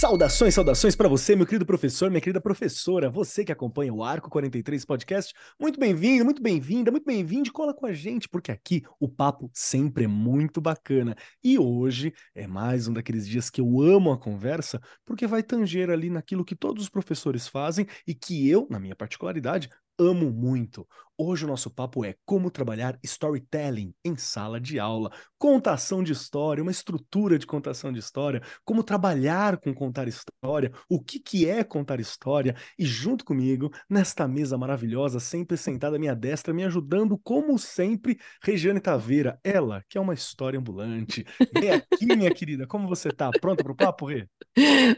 Saudações, saudações para você, meu querido professor, minha querida professora, você que acompanha o Arco 43 Podcast. Muito bem-vindo, muito bem-vinda, muito bem-vindo. Cola com a gente, porque aqui o papo sempre é muito bacana. E hoje é mais um daqueles dias que eu amo a conversa, porque vai tanger ali naquilo que todos os professores fazem e que eu, na minha particularidade, amo muito. Hoje o nosso papo é como trabalhar storytelling em sala de aula, contação de história, uma estrutura de contação de história, como trabalhar com contar história, o que, que é contar história, e junto comigo, nesta mesa maravilhosa, sempre sentada à minha destra, me ajudando, como sempre, Regiane Taveira, ela, que é uma história ambulante. Vem aqui, minha querida, como você tá? Pronta para o papo, Rê?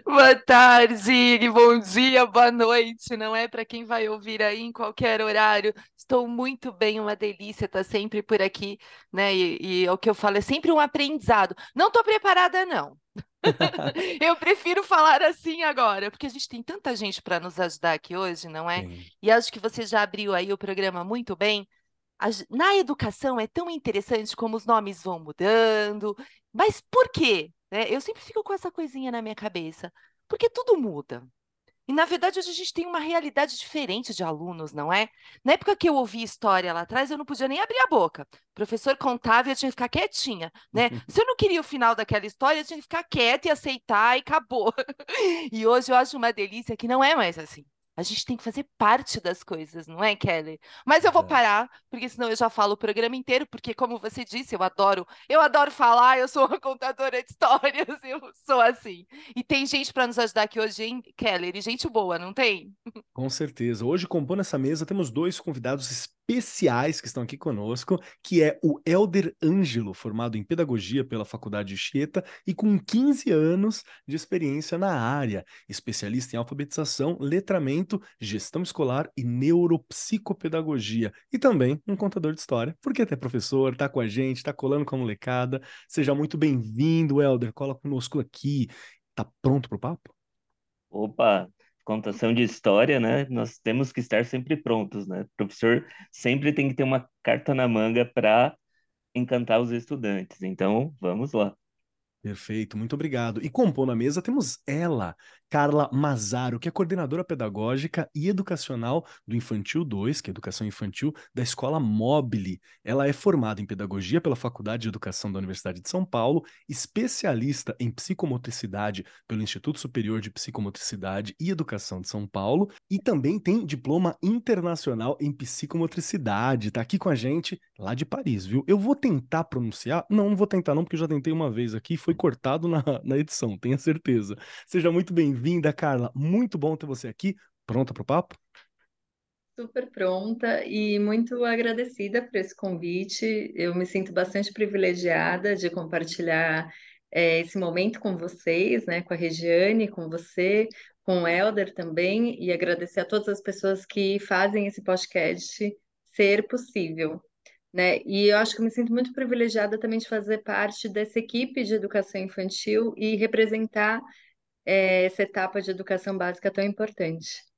Boa tarde, bom dia, boa noite, não é para quem vai ouvir aí em qualquer horário. Estou muito bem, uma delícia estar sempre por aqui, né? E, e o que eu falo é sempre um aprendizado. Não estou preparada, não. eu prefiro falar assim agora, porque a gente tem tanta gente para nos ajudar aqui hoje, não é? Sim. E acho que você já abriu aí o programa muito bem. Na educação é tão interessante como os nomes vão mudando, mas por quê? Né? Eu sempre fico com essa coisinha na minha cabeça, porque tudo muda. E, na verdade, hoje a gente tem uma realidade diferente de alunos, não é? Na época que eu ouvi história lá atrás, eu não podia nem abrir a boca. O professor contava e eu tinha que ficar quietinha, né? Se eu não queria o final daquela história, eu tinha que ficar quieta e aceitar e acabou. e hoje eu acho uma delícia que não é mais assim. A gente tem que fazer parte das coisas, não é, Kelly? Mas eu vou parar, porque senão eu já falo o programa inteiro, porque como você disse, eu adoro, eu adoro falar, eu sou uma contadora de histórias, eu sou assim. E tem gente para nos ajudar aqui hoje, hein, Kelly? Gente boa, não tem? Com certeza. Hoje, compondo essa mesa, temos dois convidados especiais que estão aqui conosco, que é o Elder Ângelo, formado em pedagogia pela Faculdade Chieta e com 15 anos de experiência na área, especialista em alfabetização, letramento, gestão escolar e neuropsicopedagogia, e também um contador de história, porque até professor, tá com a gente, tá colando com a molecada. Seja muito bem-vindo, Elder, cola conosco aqui. Tá pronto pro papo? Opa, contação de história, né? Nós temos que estar sempre prontos, né? O professor sempre tem que ter uma carta na manga para encantar os estudantes. Então, vamos lá. Perfeito, muito obrigado. E compor na mesa temos ela, Carla Mazaro, que é coordenadora pedagógica e educacional do Infantil 2, que é Educação Infantil, da Escola Mobile. Ela é formada em Pedagogia pela Faculdade de Educação da Universidade de São Paulo, especialista em Psicomotricidade pelo Instituto Superior de Psicomotricidade e Educação de São Paulo, e também tem diploma internacional em Psicomotricidade. Está aqui com a gente lá de Paris, viu? Eu vou tentar pronunciar, não, não vou tentar não, porque eu já tentei uma vez aqui, foi cortado na, na edição, tenha certeza. Seja muito bem-vinda, Carla. Muito bom ter você aqui. Pronta para o papo? Super pronta e muito agradecida por esse convite. Eu me sinto bastante privilegiada de compartilhar é, esse momento com vocês, né, com a Regiane, com você, com o Helder também, e agradecer a todas as pessoas que fazem esse podcast ser possível né? E eu acho que eu me sinto muito privilegiada também de fazer parte dessa equipe de educação infantil e representar é, essa etapa de educação básica tão importante.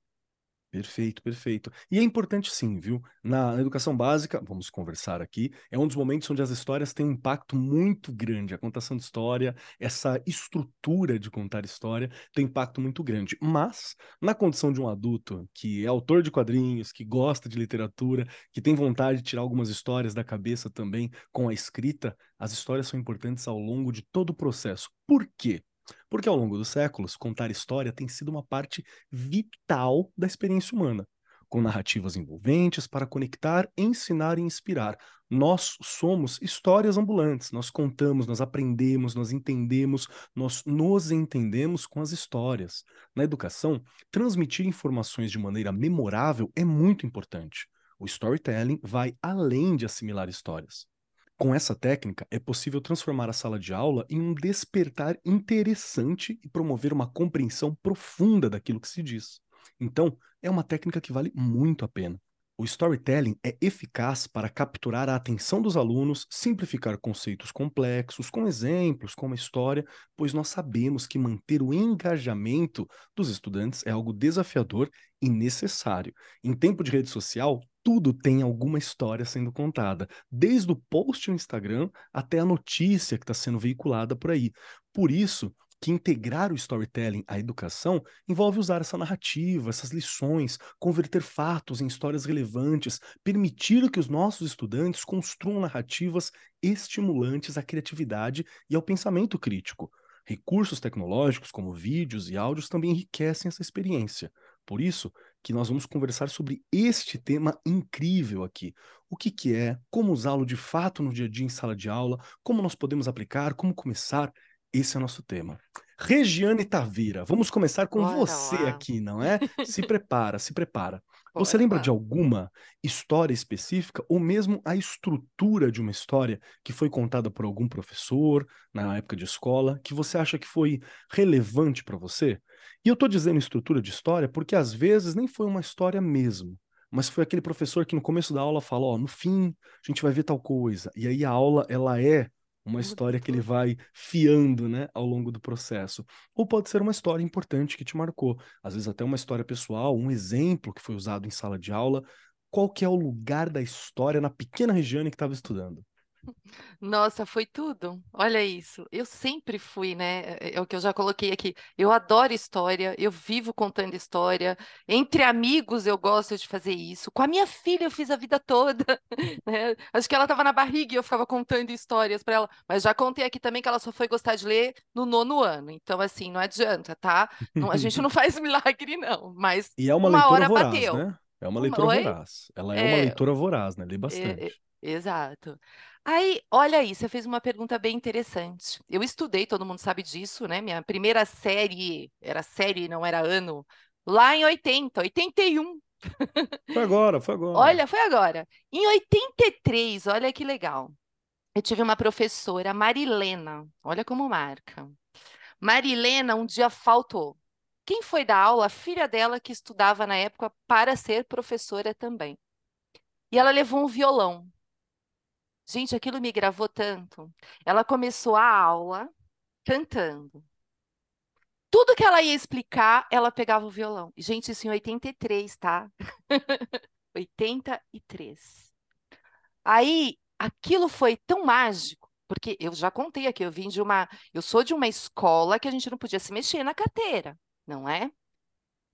Perfeito, perfeito. E é importante sim, viu? Na, educação básica, vamos conversar aqui, é um dos momentos onde as histórias têm um impacto muito grande. A contação de história, essa estrutura de contar história tem impacto muito grande. Mas, na condição de um adulto que é autor de quadrinhos, que gosta de literatura, que tem vontade de tirar algumas histórias da cabeça também com a escrita, as histórias são importantes ao longo de todo o processo. Por quê? Porque ao longo dos séculos, contar história tem sido uma parte vital da experiência humana, com narrativas envolventes para conectar, ensinar e inspirar. Nós somos histórias ambulantes, nós contamos, nós aprendemos, nós entendemos, nós nos entendemos com as histórias. Na educação, transmitir informações de maneira memorável é muito importante. O storytelling vai além de assimilar histórias. Com essa técnica, é possível transformar a sala de aula em um despertar interessante e promover uma compreensão profunda daquilo que se diz. Então, é uma técnica que vale muito a pena. O storytelling é eficaz para capturar a atenção dos alunos, simplificar conceitos complexos, com exemplos, com uma história, pois nós sabemos que manter o engajamento dos estudantes é algo desafiador e necessário. Em tempo de rede social, tudo tem alguma história sendo contada, desde o post no Instagram até a notícia que está sendo veiculada por aí. Por isso, que integrar o storytelling à educação envolve usar essa narrativa, essas lições, converter fatos em histórias relevantes, permitir que os nossos estudantes construam narrativas estimulantes à criatividade e ao pensamento crítico. Recursos tecnológicos como vídeos e áudios também enriquecem essa experiência. Por isso que nós vamos conversar sobre este tema incrível aqui. O que, que é, como usá-lo de fato no dia a dia em sala de aula, como nós podemos aplicar, como começar esse é o nosso tema. Regiane Tavira, vamos começar com Bora você lá. aqui, não é? Se prepara, se prepara. Você Bora lembra lá. de alguma história específica ou mesmo a estrutura de uma história que foi contada por algum professor na época de escola que você acha que foi relevante para você? E eu estou dizendo estrutura de história porque às vezes nem foi uma história mesmo, mas foi aquele professor que no começo da aula falou, ó, no fim a gente vai ver tal coisa. E aí a aula ela é uma Muda história que ele vai fiando, né, ao longo do processo. Ou pode ser uma história importante que te marcou, às vezes até uma história pessoal, um exemplo que foi usado em sala de aula. Qual que é o lugar da história na pequena Regiane que estava estudando? Nossa, foi tudo. Olha isso. Eu sempre fui, né? É é o que eu já coloquei aqui. Eu adoro história, eu vivo contando história. Entre amigos eu gosto de fazer isso. Com a minha filha eu fiz a vida toda, né? Acho que ela estava na barriga e eu ficava contando histórias para ela. Mas já contei aqui também que ela só foi gostar de ler no nono ano. Então, assim, não adianta, tá? Não- a gente não faz milagre, não. Mas E é uma, uma leitura hora voraz, bateu. né? É uma Uma- leitura Oi? voraz. Ela é uma É, leitura voraz, né? Lê É, bastante. é, exato. Aí, olha aí, você fez uma pergunta bem interessante. Eu estudei, todo mundo sabe disso, né? Minha primeira série, era série, não era ano, lá em 80, 81. Foi agora, foi agora. Olha, foi agora. Em 83, olha que legal. Eu tive uma professora, Marilena, olha como marca. Marilena um dia faltou. Quem foi dar aula? A filha dela que estudava na época para ser professora também. E ela levou um violão. Gente, aquilo me gravou tanto. Ela começou a aula cantando. Tudo que ela ia explicar, ela pegava o violão. Gente, isso em 83, tá? 83. Aí, aquilo foi tão mágico, porque eu já contei aqui, eu vim de uma, eu sou de uma escola que a gente não podia se mexer na carteira, não é?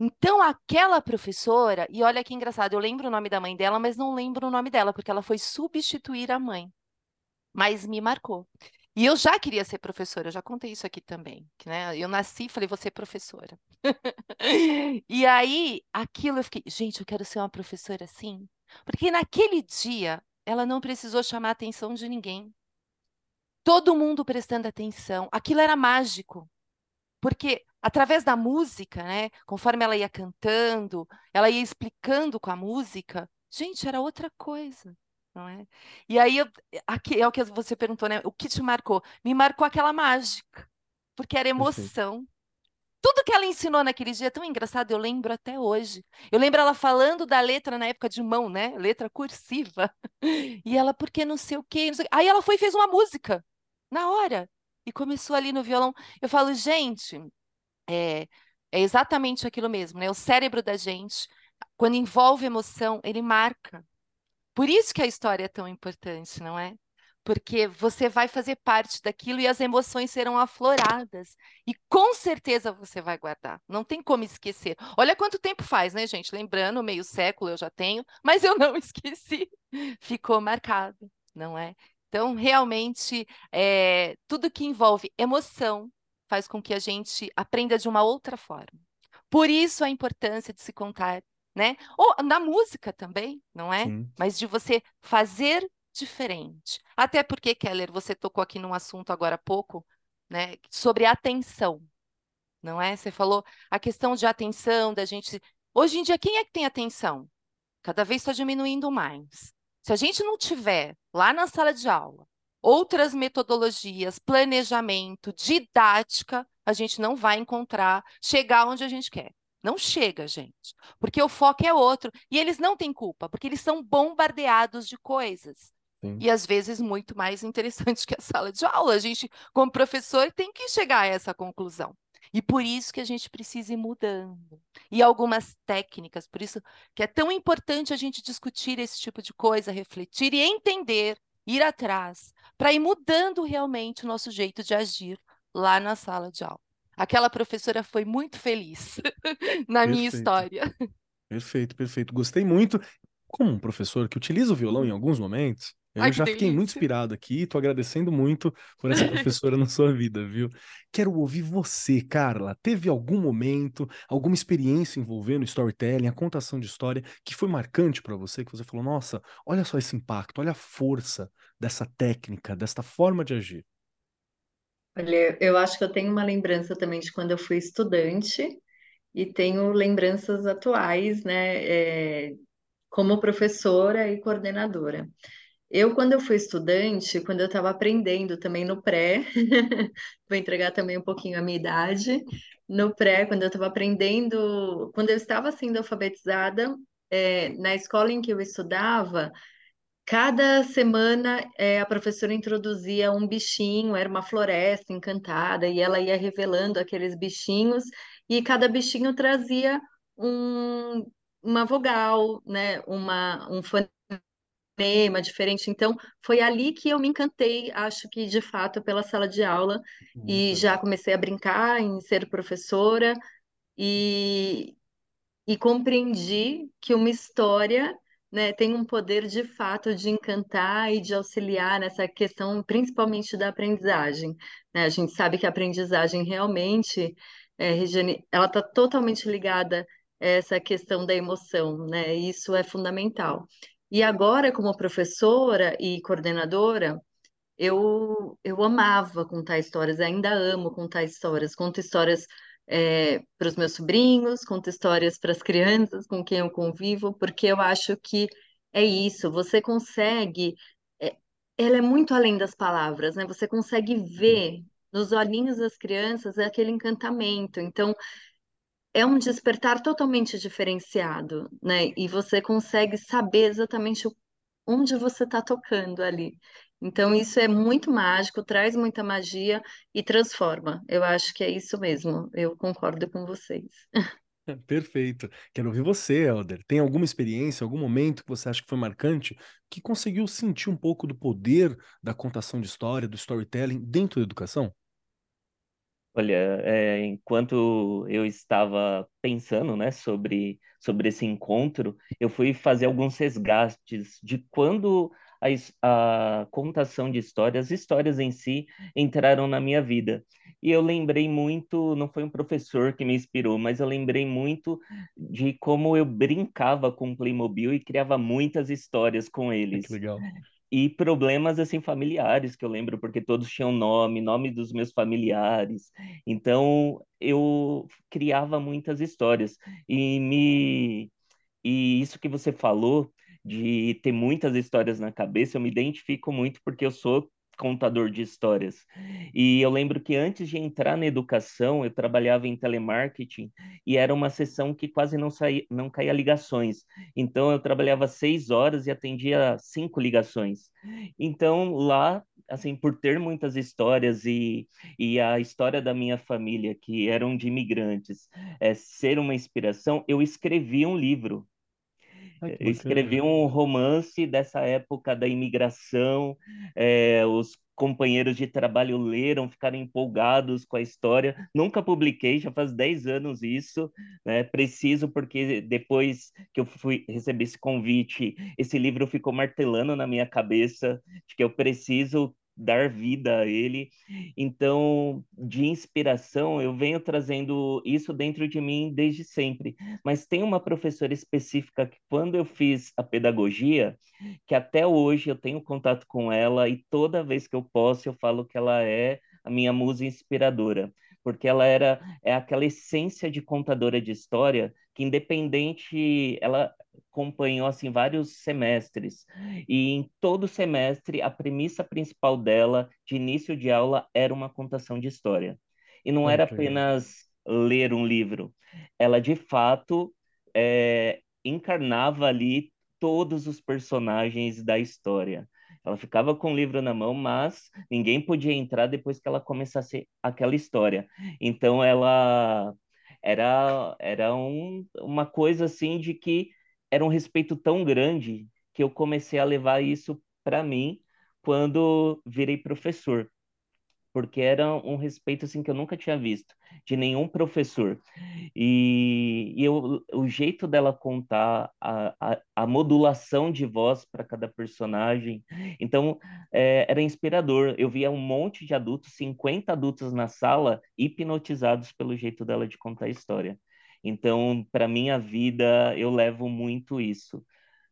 Então, aquela professora, e olha que engraçado, eu lembro o nome da mãe dela, mas não lembro o nome dela, porque ela foi substituir a mãe. Mas me marcou. E eu já queria ser professora, eu já contei isso aqui também, né? Eu nasci e falei, vou ser professora. E aí, aquilo eu fiquei, gente, eu quero ser uma professora assim. Porque naquele dia, ela não precisou chamar a atenção de ninguém. Todo mundo prestando atenção. Aquilo era mágico. Porque através da música, né, conforme ela ia cantando, ela ia explicando com a música, gente, era outra coisa, não é? E aí eu- aqui é o que você perguntou, né? O que te marcou? Me marcou aquela mágica, porque era emoção. Tudo que ela ensinou naquele dia é tão engraçado, eu lembro até hoje. Eu lembro ela falando da letra na época de mão, né? Letra cursiva. E ela, porque não sei o quê, não sei o quê. Aí ela foi e fez uma música, na hora. E começou ali no violão. Eu falo, gente, é, é exatamente aquilo mesmo, né? O cérebro da gente, quando envolve emoção, ele marca. Por isso que a história é tão importante, não é? Porque você vai fazer parte daquilo e as emoções serão afloradas. E com certeza você vai guardar. Não tem como esquecer. Olha quanto tempo faz, né, gente? Lembrando, meio século eu já tenho, mas eu não esqueci. Ficou marcado, não é? Então, realmente, é, tudo que envolve emoção faz com que a gente aprenda de uma outra forma. Por isso a importância de se contar, né? Ou na música também, não é? Sim. Mas de você fazer diferente. Até porque, Keller, você tocou aqui num assunto agora há pouco, né, sobre atenção, não é? Você falou a questão de atenção, da gente. Hoje em dia, quem é que tem atenção? Cada vez está diminuindo mais. Se a gente não tiver lá na sala de aula outras metodologias, planejamento, didática, a gente não vai encontrar, chegar onde a gente quer. Não chega, gente, porque o foco é outro. E eles não têm culpa, porque eles são bombardeados de coisas. Sim. E às vezes muito mais interessantes que a sala de aula. A gente, como professor, tem que chegar a essa conclusão. E por isso que a gente precisa ir mudando. E algumas técnicas, por isso que é tão importante a gente discutir esse tipo de coisa, refletir e entender, ir atrás, para ir mudando realmente o nosso jeito de agir lá na sala de aula. Aquela professora foi muito feliz na perfeito. minha história. Perfeito, perfeito. Gostei muito. Como um professor que utiliza o violão em alguns momentos, eu Ai, já fiquei delícia. muito inspirado aqui, tô agradecendo muito por essa professora na sua vida, viu? Quero ouvir você, Carla. Teve algum momento, alguma experiência envolvendo storytelling, a contação de história, que foi marcante para você, que você falou, nossa, olha só esse impacto, olha a força dessa técnica, desta forma de agir. Olha, eu acho que eu tenho uma lembrança também de quando eu fui estudante e tenho lembranças atuais, né, é, como professora e coordenadora. Eu, quando eu fui estudante, quando eu estava aprendendo também no pré, vou entregar também um pouquinho a minha idade, no pré, quando eu estava aprendendo, quando eu estava sendo alfabetizada, é, na escola em que eu estudava, cada semana é, a professora introduzia um bichinho, era uma floresta encantada, e ela ia revelando aqueles bichinhos, e cada bichinho trazia um, uma vogal, né, uma, um tema diferente. Então, foi ali que eu me encantei, acho que de fato, pela sala de aula, e já comecei a brincar em ser professora, e, e compreendi que uma história. Né, tem um poder de fato de encantar e de auxiliar nessa questão, principalmente da aprendizagem. Né? A gente sabe que a aprendizagem realmente, é, Regiane, ela está totalmente ligada a essa questão da emoção, né? Isso é fundamental. E agora, como professora e coordenadora, eu, eu amava contar histórias, ainda amo contar histórias. Conto histórias é, para os meus sobrinhos, conto histórias para as crianças com quem eu convivo, porque eu acho que é isso, você consegue. É, ela é muito além das palavras, né? Você consegue ver nos olhinhos das crianças aquele encantamento. Então, é um despertar totalmente diferenciado, né? E você consegue saber exatamente onde você está tocando ali. Então, isso é muito mágico, traz muita magia e transforma. Eu acho que é isso mesmo. Eu concordo com vocês. Perfeito. Quero ouvir você, Helder. Tem alguma experiência, algum momento que você acha que foi marcante, que conseguiu sentir um pouco do poder da contação de história, do storytelling dentro da educação? Olha, é, enquanto eu estava pensando, né, sobre, sobre esse encontro, eu fui fazer alguns resgates de quando a, a contação de histórias, as histórias em si, entraram na minha vida. E eu lembrei muito, não foi um professor que me inspirou, mas eu lembrei muito de como eu brincava com Playmobil e criava muitas histórias com eles. Que legal e problemas assim familiares que eu lembro porque todos tinham nome, nome dos meus familiares. Então eu criava muitas histórias e me e isso que você falou de ter muitas histórias na cabeça, eu me identifico muito porque eu sou contador de histórias. E eu lembro que antes de entrar na educação, eu trabalhava em telemarketing e era uma sessão que quase não saía, não caía ligações. Então eu trabalhava seis horas e atendia cinco ligações. Então lá assim, por ter muitas histórias e, e a história da minha família, que eram de imigrantes, é, ser uma inspiração, eu escrevi um livro eu escrevi um romance dessa época da imigração, é, os companheiros de trabalho leram, ficaram empolgados com a história. Nunca publiquei, já faz 10 anos isso, né? Preciso, porque depois que eu fui receber esse convite, esse livro ficou martelando na minha cabeça de que eu preciso dar vida a ele. Então, de inspiração, eu venho trazendo isso dentro de mim desde sempre. Mas tem uma professora específica que, quando eu fiz a pedagogia, que até hoje eu tenho contato com ela e toda vez que eu posso, eu falo que ela é a minha musa inspiradora porque ela era é aquela essência de contadora de história que independente ela acompanhou assim vários semestres e em todo semestre a premissa principal dela de início de aula era uma contação de história e não era apenas ler um livro. Ela, de fato, é, encarnava ali todos os personagens da história. Ela ficava com o livro na mão, mas ninguém podia entrar depois que ela começasse aquela história. Então ela era era um, uma coisa assim de que era um respeito tão grande que eu comecei a levar isso para mim quando virei professor porque era um respeito assim que eu nunca tinha visto de nenhum professor. E, e eu, o jeito dela contar, a, a, a modulação de voz para cada personagem, então é, era inspirador. Eu via um monte de adultos, 50 adultos na sala, hipnotizados pelo jeito dela de contar a história. Então, para minha vida, eu levo muito isso,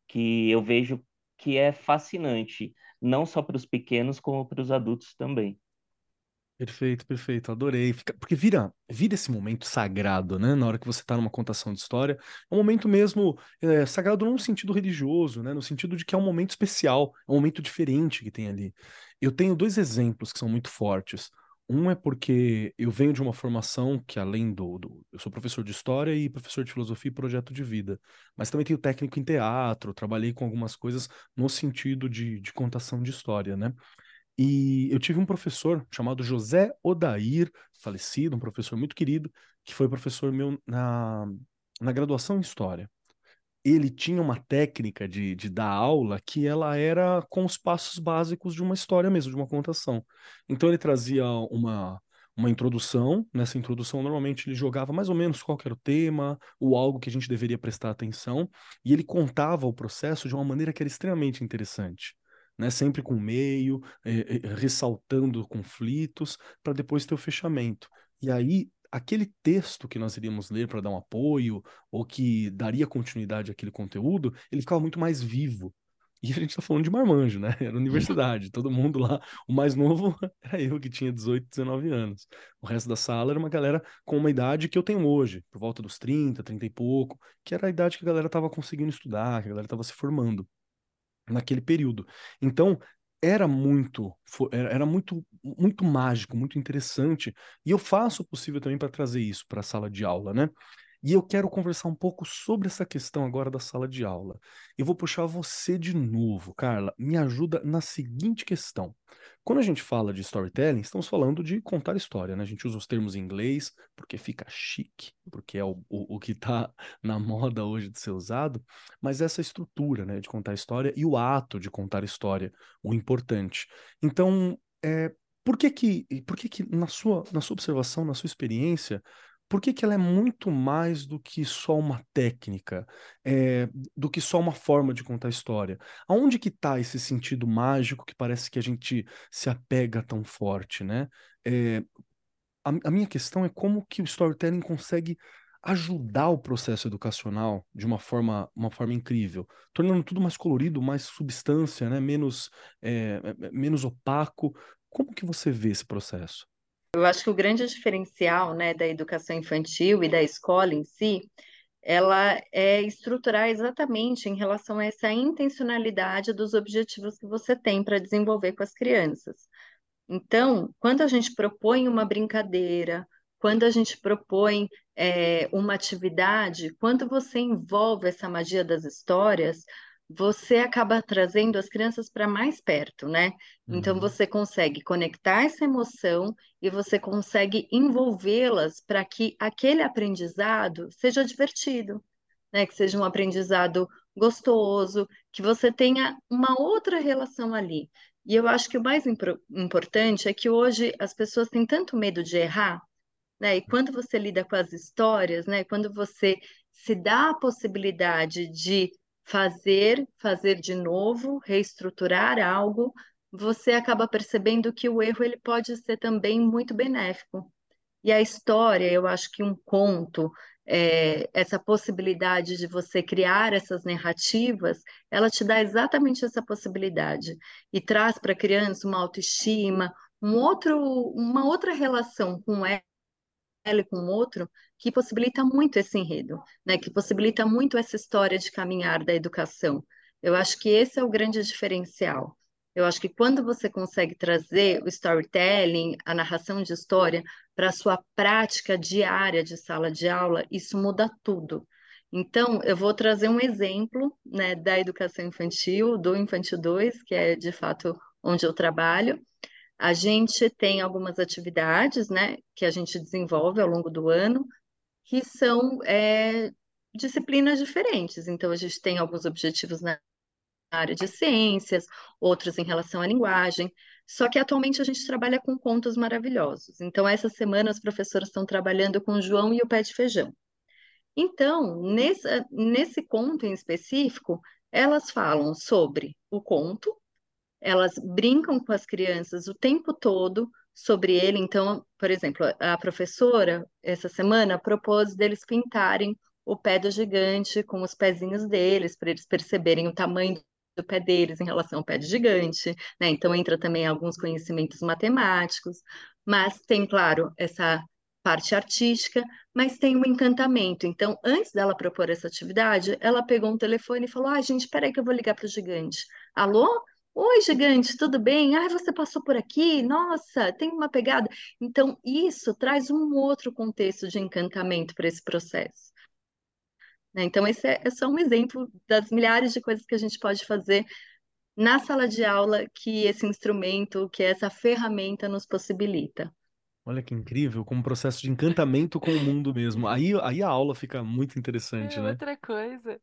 que eu vejo que é fascinante, não só para os pequenos, como para os adultos também. Perfeito, perfeito, adorei. Fica- porque vira, vira esse momento sagrado, né? Na hora que você está numa contação de história, é um momento mesmo é, sagrado no sentido religioso, né? No sentido de que é um momento especial, é um momento diferente que tem ali. Eu tenho dois exemplos que são muito fortes. Um é porque eu venho de uma formação que, além do, do- Eu sou professor de história e professor de filosofia e projeto de vida, mas também tenho técnico em teatro, trabalhei com algumas coisas no sentido de, de contação de história, né? E eu tive um professor chamado José Odair, falecido, um professor muito querido, que foi professor meu na, na graduação em História. Ele tinha uma técnica de, de dar aula que ela era com os passos básicos de uma história mesmo, de uma contação. Então ele trazia uma, uma introdução, nessa introdução normalmente ele jogava mais ou menos qual era o tema, ou algo que a gente deveria prestar atenção, e ele contava o processo de uma maneira que era extremamente interessante né? Sempre com meio, é, é, ressaltando conflitos, para depois ter o fechamento. E aí, aquele texto que nós iríamos ler para dar um apoio, ou que daria continuidade àquele conteúdo, ele ficava muito mais vivo. E a gente está falando de marmanjo, né? Era universidade, todo mundo lá. O mais novo era eu, que tinha 18, 19 anos. O resto da sala era uma galera com uma idade que eu tenho hoje, por volta dos 30, 30 e pouco, que era a idade que a galera estava conseguindo estudar, que a galera estava se formando naquele período. Então, era muito, era muito, muito mágico, muito interessante, e eu faço o possível também para trazer isso para a sala de aula, né? E eu quero conversar um pouco sobre essa questão agora da sala de aula. Eu vou puxar você de novo, Carla. Me ajuda na seguinte questão. Quando a gente fala de storytelling, estamos falando de contar história, né? A gente usa os termos em inglês porque fica chique, porque é o, o, o que está na moda hoje de ser usado, mas essa estrutura, né, de contar história e o ato de contar história, o importante. Então, é, por que que, por que que na sua, na sua observação, na sua experiência, por que, que ela é muito mais do que só uma técnica, é, do que só uma forma de contar história? Aonde que está esse sentido mágico que parece que a gente se apega tão forte, né? É, a, a minha questão é como que o storytelling consegue ajudar o processo educacional de uma forma, uma forma incrível, tornando tudo mais colorido, mais substância, né? menos, é, menos opaco. Como que você vê esse processo? Eu acho que o grande diferencial, né, da educação infantil e da escola em si, ela é estruturar exatamente em relação a essa intencionalidade dos objetivos que você tem para desenvolver com as crianças. Então, quando a gente propõe uma brincadeira, quando a gente propõe é, uma atividade, quando você envolve essa magia das histórias, você acaba trazendo as crianças para mais perto, né? Então Uhum. você consegue conectar essa emoção e você consegue envolvê-las para que aquele aprendizado seja divertido, né? Que seja um aprendizado gostoso, que você tenha uma outra relação ali. E eu acho que o mais impro- importante é que hoje as pessoas têm tanto medo de errar, né? E quando você lida com as histórias, né? Quando você se dá a possibilidade de fazer, fazer de novo, reestruturar algo, você acaba percebendo que o erro ele pode ser também muito benéfico. E a história, eu acho que um conto, é, essa possibilidade de você criar essas narrativas, ela te dá exatamente essa possibilidade e traz para a criança uma autoestima, um outro, uma outra relação com ela e com o outro que possibilita muito esse enredo, né? Que possibilita muito essa história de caminhar da educação. Eu acho que esse é o grande diferencial. Eu acho que quando você consegue trazer o storytelling, a narração de história, para a sua prática diária de sala de aula, isso muda tudo. Então, eu vou trazer um exemplo né, da educação infantil, do Infantil 2, que é de fato onde eu trabalho. A gente tem algumas atividades né, que a gente desenvolve ao longo do ano, que são é, disciplinas diferentes. Então, a gente tem alguns objetivos na área de ciências, outros em relação à linguagem. Só que atualmente a gente trabalha com contos maravilhosos. Então, essa semana as professoras estão trabalhando com João e o pé de feijão. Então, nesse, nesse conto em específico, elas falam sobre o conto, elas brincam com as crianças o tempo todo sobre ele. Então, por exemplo, a professora, essa semana, propôs deles pintarem o pé do gigante com os pezinhos deles, para eles perceberem o tamanho do pé deles em relação ao pé do gigante, né? Então entra também alguns conhecimentos matemáticos, mas tem, claro, essa parte artística, mas tem um encantamento. Então, antes dela propor essa atividade, ela pegou um telefone e falou: Ah, gente, espera aí que eu vou ligar para o gigante. Alô? Oi, gigante, tudo bem? Ah, você passou por aqui? Nossa, tem uma pegada. Então, isso traz um outro contexto de encantamento para esse processo. Né? Então, esse é, é só um exemplo das milhares de coisas que a gente pode fazer na sala de aula que esse instrumento, que essa ferramenta nos possibilita. Olha que incrível, como um processo de encantamento com o mundo mesmo. Aí, aí a aula fica muito interessante, É né? outra coisa.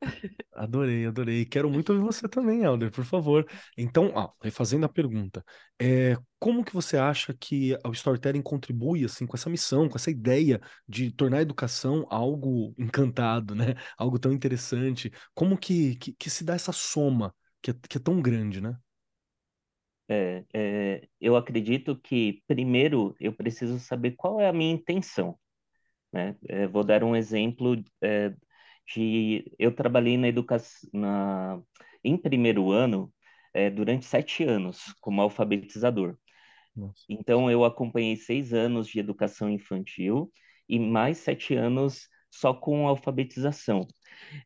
Adorei, adorei. Quero muito ouvir você também, Helder, por favor. Então, ó, refazendo a pergunta, é, como que você acha que o storytelling contribui assim com essa missão, com essa ideia de tornar a educação algo encantado, né? Algo tão interessante? Como que, que, que se dá essa soma que é, que é tão grande, né? É, é, eu acredito que, primeiro, eu preciso saber qual é a minha intenção, né? É, vou dar um exemplo é, de... Eu trabalhei na educação... Na, em primeiro ano, é, durante sete anos, como alfabetizador. Nossa. Então, eu acompanhei seis anos de educação infantil e mais sete anos só com alfabetização.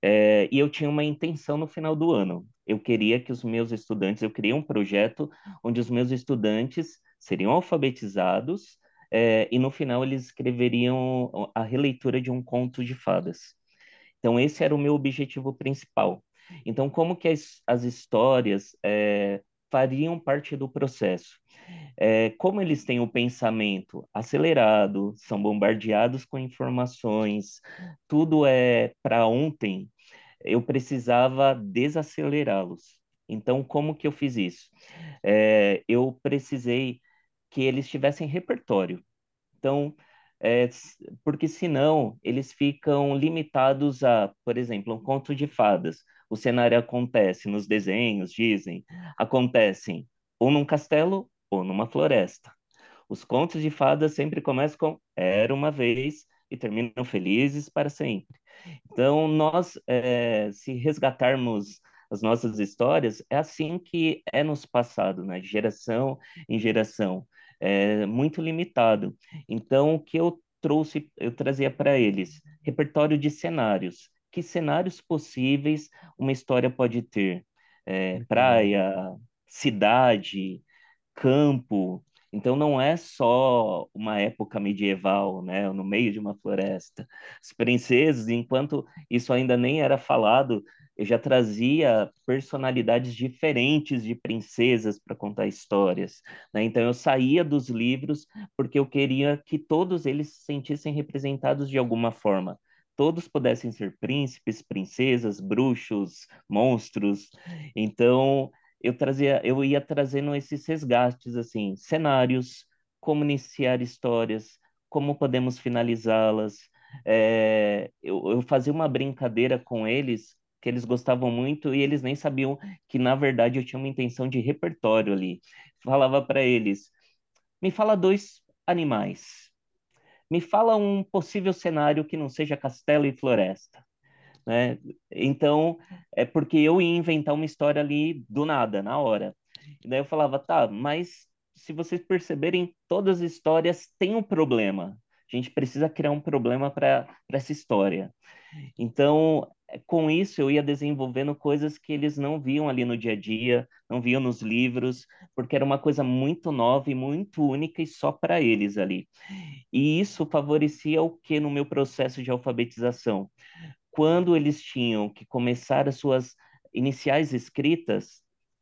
É, e eu tinha uma intenção no final do ano. Eu queria que os meus estudantes, eu criei um projeto onde os meus estudantes seriam alfabetizados é, e no final eles escreveriam a releitura de um conto de fadas. Então esse era o meu objetivo principal. Então como que as, as histórias é, fariam parte do processo? É, como eles têm o pensamento acelerado, são bombardeados com informações, tudo é para ontem, eu precisava desacelerá-los. Então, como que eu fiz isso? É, eu precisei que eles tivessem repertório. Então, é, porque senão eles ficam limitados a, por exemplo, um conto de fadas. O cenário acontece nos desenhos, dizem, acontecem ou num castelo ou numa floresta. Os contos de fadas sempre começam com era uma vez e terminam felizes para sempre. Então, nós, é, se resgatarmos as nossas histórias, é assim que é nos passado, né? geração em geração. É muito limitado. Então, o que eu trouxe, eu trazia para eles repertório de cenários. Que cenários possíveis uma história pode ter? É, praia, cidade, campo. Então não é só uma época medieval, né, no meio de uma floresta. As princesas, enquanto isso ainda nem era falado, eu já trazia personalidades diferentes de princesas para contar histórias. Né? Então eu saía dos livros porque eu queria que todos eles se sentissem representados de alguma forma. Todos pudessem ser príncipes, princesas, bruxos, monstros. Então eu trazia, eu ia trazendo esses resgates assim, cenários, como iniciar histórias, como podemos finalizá-las. É, eu, eu fazia uma brincadeira com eles que eles gostavam muito e eles nem sabiam que na verdade eu tinha uma intenção de repertório ali. Falava para eles: "Me fala dois animais. Me fala um possível cenário que não seja castelo e floresta." Né? Então, é porque eu ia inventar uma história ali do nada, na hora. E daí eu falava: "Tá, mas se vocês perceberem, todas as histórias têm um problema. A gente precisa criar um problema para essa história. Então, com isso eu ia desenvolvendo coisas que eles não viam ali no dia a dia, não viam nos livros, porque era uma coisa muito nova e muito única e só para eles ali. E isso favorecia o que no meu processo de alfabetização? Quando eles tinham que começar as suas iniciais escritas,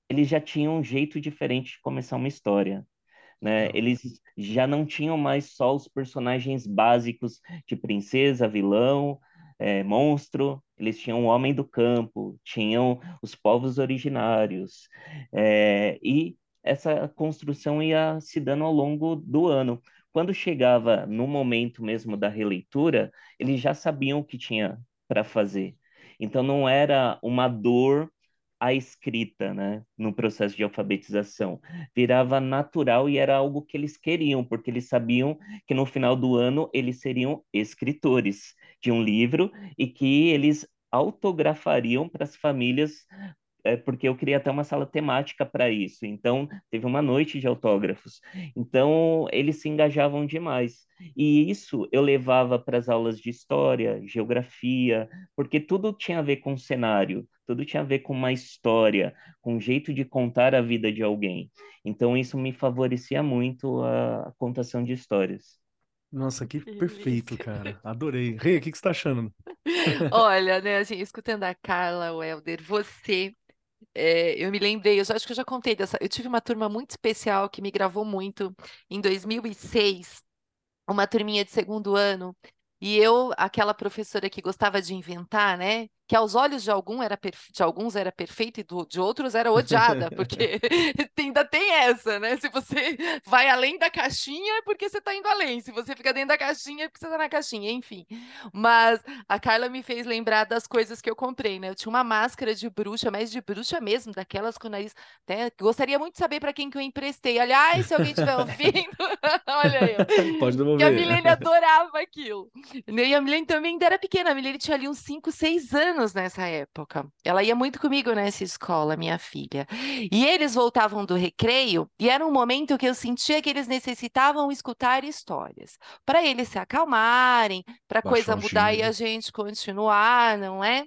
eles já tinham um jeito diferente de começar uma história. Né? Eles já não tinham mais só os personagens básicos de princesa, vilão, é, monstro, eles tinham o homem do campo, tinham os povos originários, é, e essa construção ia se dando ao longo do ano. Quando chegava no momento mesmo da releitura, eles já sabiam o que tinha para fazer. Então não era uma dor a escrita, né, no processo de alfabetização. Virava natural e era algo que eles queriam, porque eles sabiam que no final do ano eles seriam escritores de um livro e que eles autografariam para as famílias é, porque eu queria até uma sala temática para isso. Então, teve uma noite de autógrafos. Então, eles se engajavam demais. E isso eu levava para as aulas de história, geografia, porque tudo tinha a ver com cenário, tudo tinha a ver com uma história, com um jeito de contar a vida de alguém. Então, isso me favorecia muito a, contação de histórias. Nossa, que perfeito, cara. Adorei. Rei, o que, que você está achando? Olha, né, assim, escutando a Carla, o Helder, você é, eu me lembrei, eu acho que eu já contei dessa. Eu tive uma turma muito especial que me gravou muito em 2006, uma turminha de segundo ano. E eu, aquela professora que gostava de inventar, né? Que aos olhos de, algum era de alguns era perfeita e do, de outros era odiada, porque ainda tem essa, né? Se você vai além da caixinha é porque você está indo além, se você fica dentro da caixinha é porque você está na caixinha, enfim. Mas a Carla me fez lembrar das coisas que eu comprei, né? Eu tinha uma máscara de bruxa, mas de bruxa mesmo, daquelas com o nariz. Né? Gostaria muito de saber para quem que eu emprestei. Aliás, se alguém estiver ouvindo, olha aí. Pode devolver. Que a Milene adorava aquilo. E a Milene também ainda era pequena, a Milene tinha ali uns 5, 6 anos anos nessa época. Ela ia muito comigo nessa escola, minha filha. E eles voltavam do recreio e era um momento que eu sentia que eles necessitavam escutar histórias, para eles se acalmarem, para a coisa mudar e a gente continuar, não é?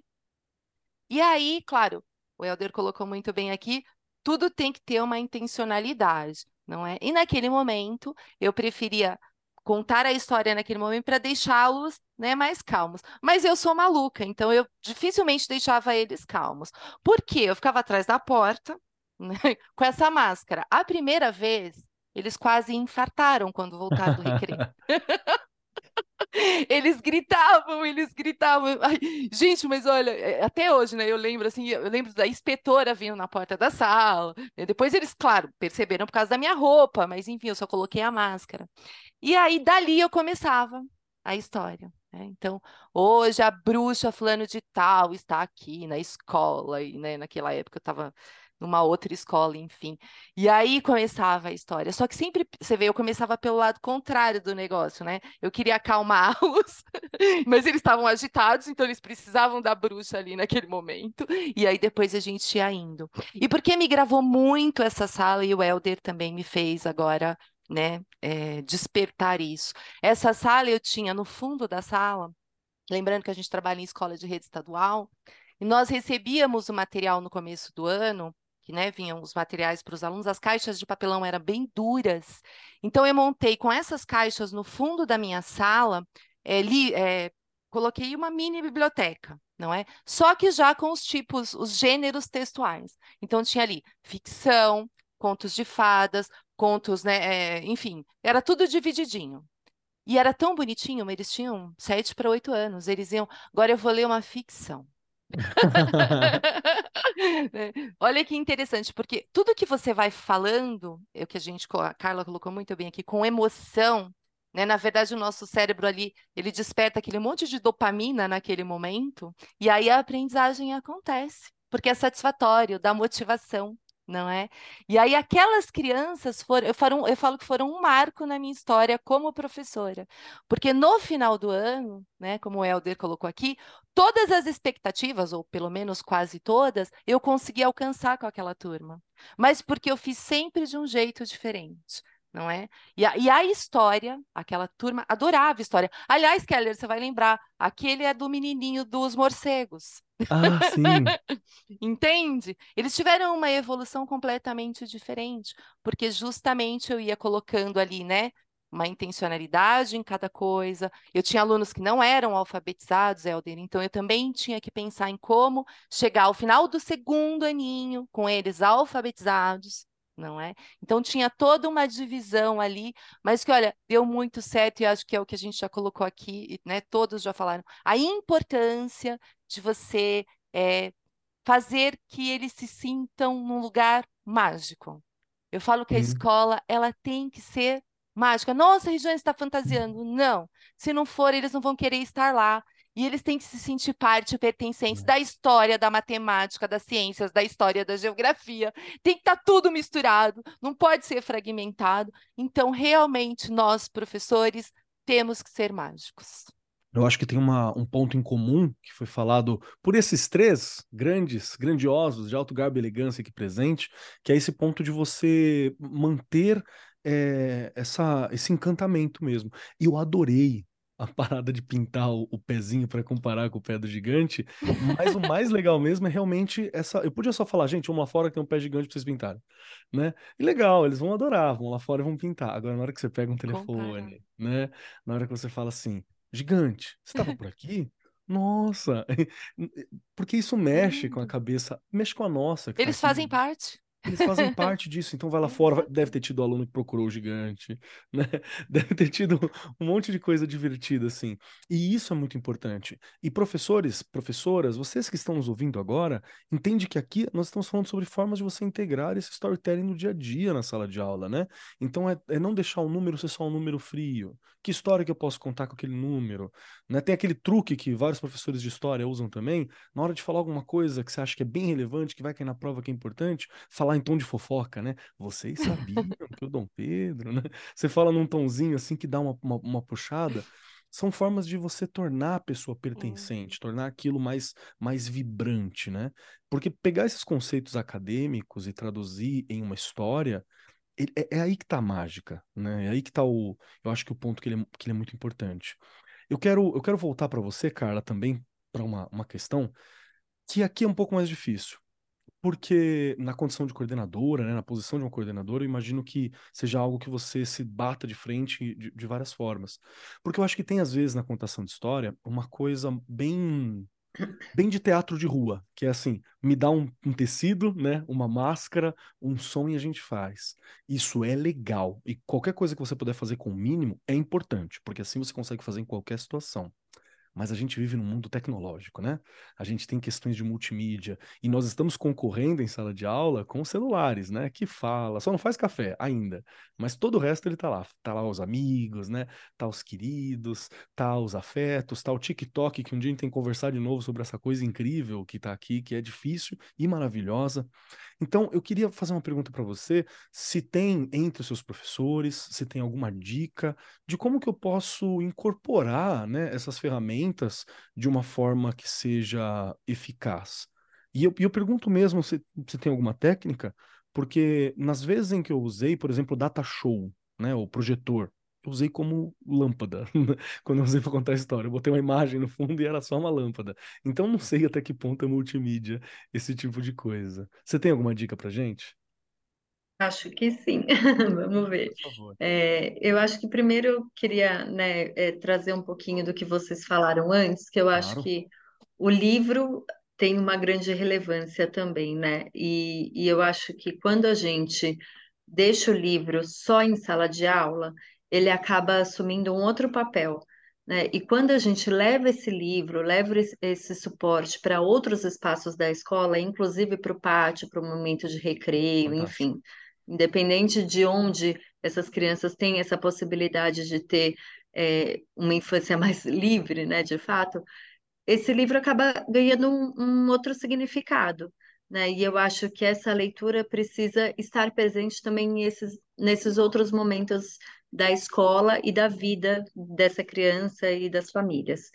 E aí, claro, o Helder colocou muito bem aqui, tudo tem que ter uma intencionalidade, não é? E naquele momento, eu preferia contar a história naquele momento para deixá-los né, mais calmos. Mas eu sou maluca, então eu dificilmente deixava eles calmos. Por quê? Eu ficava atrás da porta né, com essa máscara. A primeira vez, eles quase infartaram quando voltaram do recreio. Eles gritavam, eles gritavam. Ai, gente, mas olha, é, até hoje, né? Eu lembro assim, eu lembro da inspetora vindo na porta da sala. Né, depois eles, claro, perceberam por causa da minha roupa, mas enfim, eu só coloquei a máscara. E aí dali eu começava a história. Né? Então, hoje a bruxa fulano de tal está aqui na escola, e né, naquela época eu estava numa outra escola, enfim. E aí começava a história. Só que sempre, você vê, eu começava pelo lado contrário do negócio, né? Eu queria acalmá-los, mas eles estavam agitados, então eles precisavam da bruxa ali naquele momento. E aí depois a gente ia indo. E porque me gravou muito essa sala e o Helder também me fez agora né, é, despertar isso. Essa sala eu tinha no fundo da sala, lembrando que a gente trabalha em escola de rede estadual, e nós recebíamos o material no começo do ano, né, vinham os materiais para os alunos, as caixas de papelão eram bem duras. Então eu montei com essas caixas no fundo da minha sala, é, li, é, coloquei uma mini biblioteca, não é? Só que já com os tipos, os gêneros textuais. Então tinha ali ficção, contos de fadas, contos, né? É, enfim, era tudo divididinho. E era tão bonitinho, eles tinham sete para oito anos. Eles iam, agora eu vou ler uma ficção. Olha que interessante, porque tudo que você vai falando, é o que a gente, a Carla colocou muito bem aqui, com emoção, né? Na verdade, o nosso cérebro ali, ele desperta aquele monte de dopamina naquele momento, e aí a aprendizagem acontece, porque é satisfatório, dá motivação não é? E aí aquelas crianças foram, eu, foram, eu falo que foram um marco na minha história como professora, porque no final do ano, né, como o Helder colocou aqui, todas as expectativas, ou pelo menos quase todas, eu consegui alcançar com aquela turma, mas porque eu fiz sempre de um jeito diferente. Não é? E a, e a, história, aquela turma adorava história. Aliás, Keller, você vai lembrar, aquele é do menininho dos morcegos. Ah, sim. Entende? Eles tiveram uma evolução completamente diferente, porque justamente eu ia colocando ali, né? Uma intencionalidade em cada coisa. Eu tinha alunos que não eram alfabetizados, Helder, então eu também tinha que pensar em como chegar ao final do segundo aninho com eles alfabetizados, não é? Então tinha toda uma divisão ali, mas que, olha, deu muito certo e acho que é o que a gente já colocou aqui, né? Todos já falaram. A importância de você é, fazer que eles se sintam num lugar mágico. Eu falo que a escola ela tem que ser mágica. Nossa, a região está fantasiando. Não. Se não for, eles não vão querer estar lá. E eles têm que se sentir parte pertencente da história da matemática, das ciências, da história da geografia. Tem que estar tá tudo misturado, não pode ser fragmentado. Então, realmente, nós, professores, temos que ser mágicos. Eu acho que tem uma, um ponto em comum que foi falado por esses três grandes, grandiosos, de alto garbo e elegância aqui presente, que é esse ponto de você manter é, essa, esse encantamento mesmo. E eu adorei a parada de pintar o, o pezinho para comparar com o pé do gigante, mas o mais legal mesmo é realmente essa. Eu podia só falar, gente, vamos lá fora que tem um pé gigante para vocês pintarem, né? E legal, eles vão adorar, vão lá fora e vão pintar. Agora, na hora que você pega um telefone, né? Na hora que você fala assim, gigante, você estava por aqui? Nossa, porque isso mexe com a cabeça, mexe com a nossa. Eles tá fazem parte. Eles fazem parte disso, então vai lá fora, deve ter tido aluno que procurou o gigante, né? Deve ter tido um monte de coisa divertida, assim. E isso é muito importante. E professores, professoras, vocês que estão nos ouvindo agora, entende que aqui nós estamos falando sobre formas de você integrar esse storytelling no dia a dia na sala de aula, né? Então é, é não deixar o número ser só um número frio. Que história que eu posso contar com aquele número? Né? Tem aquele truque que vários professores de história usam também, na hora de falar alguma coisa que você acha que é bem relevante, que vai cair na prova, que é importante, falar em tom de fofoca, né? Vocês sabiam que o Dom Pedro, né? Você fala num tomzinho assim que dá uma, uma, uma puxada. São formas de você tornar a pessoa pertencente, tornar aquilo mais, mais vibrante, né? Porque pegar esses conceitos acadêmicos e traduzir em uma história, é, é, aí que tá a mágica, né? É aí que tá o. Eu acho que o ponto que ele é, que ele é muito importante. Eu quero, eu quero voltar para você, Carla, também para uma, uma questão que aqui é um pouco mais difícil. Porque na condição de coordenadora, né, na posição de uma coordenadora, eu imagino que seja algo que você se bata de frente de, de várias formas. Porque eu acho que tem, às vezes, na contação de história, uma coisa bem bem de teatro de rua, que é assim, me dá um, um, tecido, né, uma máscara, um som e a gente faz. Isso é legal. E qualquer coisa que você puder fazer com o mínimo é importante, porque assim você consegue fazer em qualquer situação mas a gente vive num mundo tecnológico, né? A gente tem questões de multimídia e nós estamos concorrendo em sala de aula com celulares, né? Que fala, só não faz café ainda, mas todo o resto ele tá lá, tá lá os amigos, né? Tá os queridos, tá os afetos, tá o TikTok que um dia a gente tem que conversar de novo sobre essa coisa incrível que tá aqui, que é difícil e maravilhosa. Então, eu queria fazer uma pergunta para você, se tem entre os seus professores, se tem alguma dica de como que eu posso incorporar, né, essas ferramentas de uma forma que seja eficaz. E eu, eu pergunto mesmo se, se tem alguma técnica, porque nas vezes em que eu usei, por exemplo, o data show, né, o projetor, eu usei como lâmpada quando eu usei para contar a história. Eu botei uma imagem no fundo e era só uma lâmpada. Então não sei até que ponto é multimídia esse tipo de coisa. Você tem alguma dica para gente? Acho que sim. Vamos ver. É, eu acho que primeiro eu queria, né, é, trazer um pouquinho do que vocês falaram antes, que eu acho Claro. que o livro tem uma grande relevância também, né? E, e eu acho que quando a gente deixa o livro só em sala de aula, ele acaba assumindo um outro papel. Né? E quando a gente leva esse livro, leva esse, esse suporte para outros espaços da escola, inclusive para o pátio, para o momento de recreio, Fantástico. enfim, independente de onde essas crianças têm essa possibilidade de ter é, uma infância mais livre, né, de fato, esse livro acaba ganhando um, um outro significado. Né? E eu acho que essa leitura precisa estar presente também nesses, nesses outros momentos da escola e da vida dessa criança e das famílias.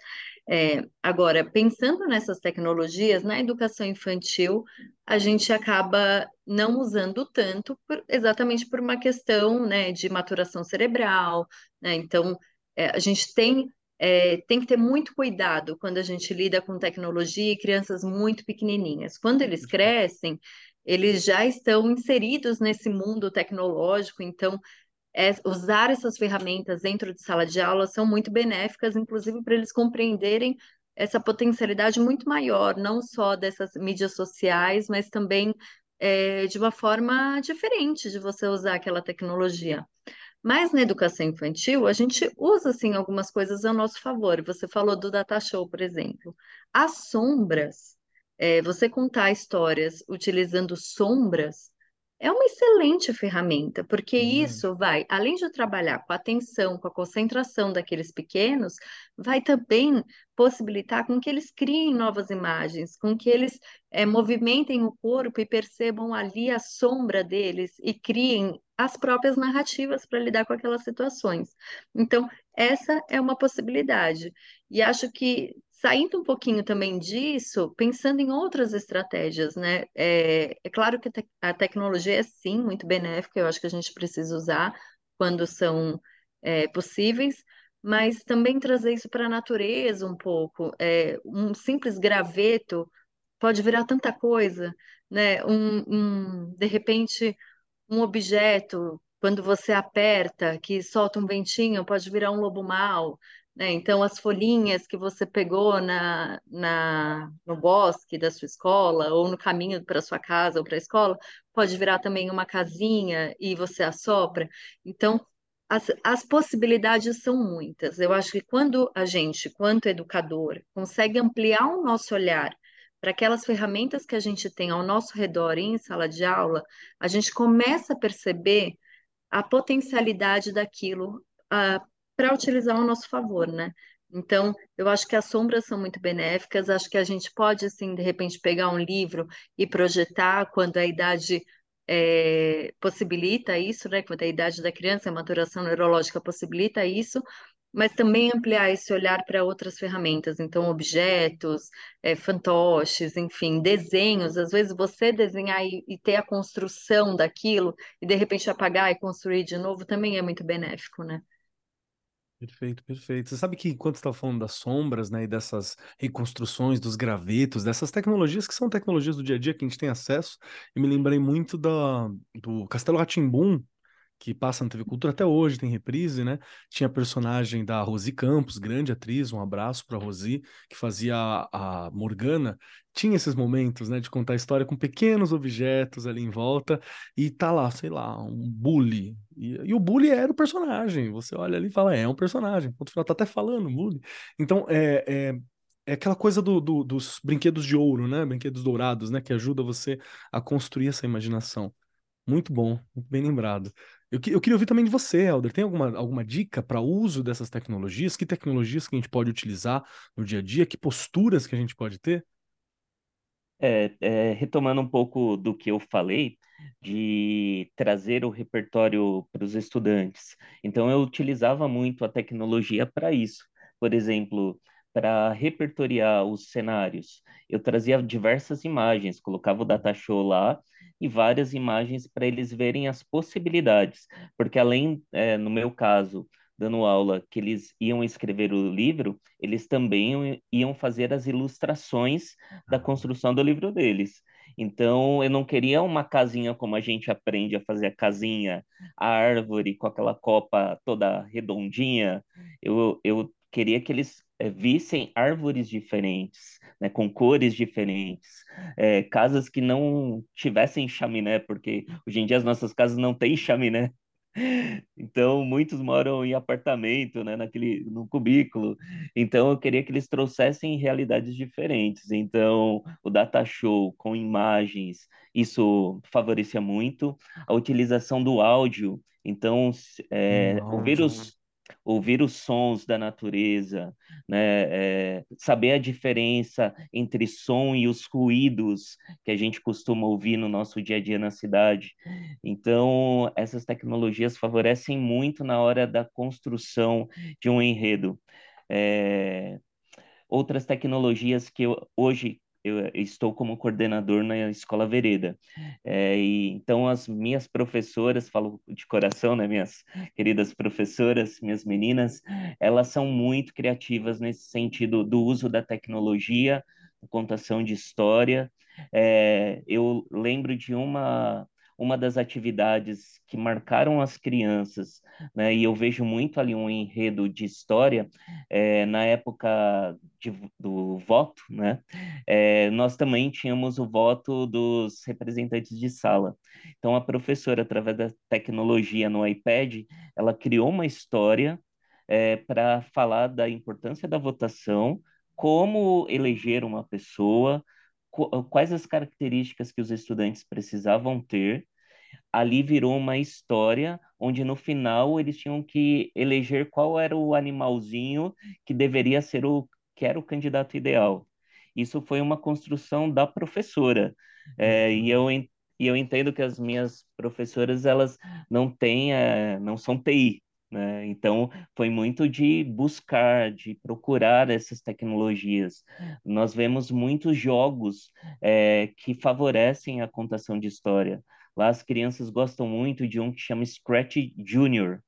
É, agora, pensando nessas tecnologias, na educação infantil, a gente acaba não usando tanto, por, exatamente por uma questão, né, de maturação cerebral, né? Então, é, a gente tem é, tem que ter muito cuidado quando a gente lida com tecnologia e crianças muito pequenininhas. Quando eles crescem, eles já estão inseridos nesse mundo tecnológico, então é, usar essas ferramentas dentro de sala de aula são muito benéficas, inclusive para eles compreenderem essa potencialidade muito maior, não só dessas mídias sociais, mas também é, de uma forma diferente de você usar aquela tecnologia. Mas na educação infantil, a gente usa assim algumas coisas a nosso favor. Você falou do data show, por exemplo. As sombras, é, você contar histórias utilizando sombras, é uma excelente ferramenta, porque Hum, isso vai, além de trabalhar com a atenção, com a concentração daqueles pequenos, vai também possibilitar com que eles criem novas imagens, com que eles é, movimentem o corpo e percebam ali a sombra deles e criem as próprias narrativas para lidar com aquelas situações. Então, essa é uma possibilidade. E acho que saindo um pouquinho também disso, pensando em outras estratégias, né? É, é claro que a tecnologia é sim muito benéfica, eu acho que a gente precisa usar quando são é, possíveis, mas também trazer isso para a natureza um pouco. É, um simples graveto pode virar tanta coisa, né? Um, um, de repente, um objeto, quando você aperta, que solta um ventinho, pode virar um lobo mau né? Então, as folhinhas que você pegou na, na, no bosque da sua escola, ou no caminho para sua casa ou para a escola, pode virar também uma casinha e você assopra. Então, as, as possibilidades são muitas. Eu acho que quando a gente, quanto educador, consegue ampliar o nosso olhar para aquelas ferramentas que a gente tem ao nosso redor em sala de aula, a gente começa a perceber a potencialidade daquilo uh, para utilizar ao nosso favor, né? Então, eu acho que as sombras são muito benéficas, acho que a gente pode, assim, de repente, pegar um livro e projetar quando a idade é, possibilita isso, né? Quando a idade da criança, a maturação neurológica possibilita isso, mas também ampliar esse olhar para outras ferramentas, então objetos, é, fantoches, enfim, desenhos. Às vezes você desenhar e, e, ter a construção daquilo e de repente apagar e construir de novo também é muito benéfico, né? Perfeito, perfeito. Você sabe que enquanto você estava falando das sombras, né, e dessas reconstruções dos gravetos, dessas tecnologias que são tecnologias do dia a dia que a gente tem acesso, eu me lembrei muito da, do Castelo rá que passa na TV Cultura até hoje, tem reprise, né? Tinha a personagem da Rosi Campos, grande atriz, um abraço para Rosi, que fazia a, a, Morgana. Tinha esses momentos, né, de contar a história com pequenos objetos ali em volta e tá lá, sei lá, um bully. E, e o bully era o personagem. Você olha ali e fala, é um personagem. Ponto final, tá até falando bully. Então, é, é é aquela coisa do, do, dos brinquedos de ouro, né? Brinquedos dourados, né? Que ajuda você a construir essa imaginação. Muito bom, bem lembrado. Eu, eu queria ouvir também de você, Helder. Tem alguma, alguma dica para uso dessas tecnologias? Que tecnologias que a gente pode utilizar no dia a dia? Que posturas que a gente pode ter? É, é, retomando um pouco do que eu falei, de trazer o repertório para os estudantes. Então, eu utilizava muito a tecnologia para isso. Por exemplo, para repertoriar os cenários, eu trazia diversas imagens, colocava o data show lá e várias imagens para eles verem as possibilidades, porque além, é, no meu caso, dando aula, que eles iam escrever o livro, eles também iam fazer as ilustrações da construção do livro deles. Então, eu não queria uma casinha como a gente aprende a fazer a casinha, a árvore com aquela copa toda redondinha. Eu, eu queria que eles é, vissem árvores diferentes, né, com cores diferentes, é, casas que não tivessem chaminé, porque hoje em dia as nossas casas não têm chaminé. Então, muitos moram em apartamento, né, naquele, no cubículo. Então, eu queria que eles trouxessem realidades diferentes. Então, o data show com imagens, isso favorecia muito. A utilização do áudio. Então, é, ouvir os ouvir os sons da natureza, né? É, saber a diferença entre som e os ruídos que a gente costuma ouvir no nosso dia a dia na cidade. Então, essas tecnologias favorecem muito na hora da construção de um enredo. É, outras tecnologias que eu, hoje eu estou como coordenador na Escola Vereda. É, e, então, as minhas professoras, falo de coração, né, minhas queridas professoras, minhas meninas, elas são muito criativas nesse sentido do uso da tecnologia, contação de história. É, eu lembro de uma uma das atividades que marcaram as crianças, né, e eu vejo muito ali um enredo de história, é, na época de, do voto, né, é, nós também tínhamos o voto dos representantes de sala. Então, a professora, através da tecnologia no iPad, ela criou uma história é, para falar da importância da votação, como eleger uma pessoa, quais as características que os estudantes precisavam ter. Ali virou uma história onde no final eles tinham que eleger qual era o animalzinho que deveria ser o que era o candidato ideal. Isso foi uma construção da professora. É, e eu e eu entendo que as minhas professoras elas não têm, é, não são TI, né? Então, foi muito de buscar, de procurar essas tecnologias. Nós vemos muitos jogos é, que favorecem a contação de história. Lá as crianças gostam muito de um que chama Scratch Junior,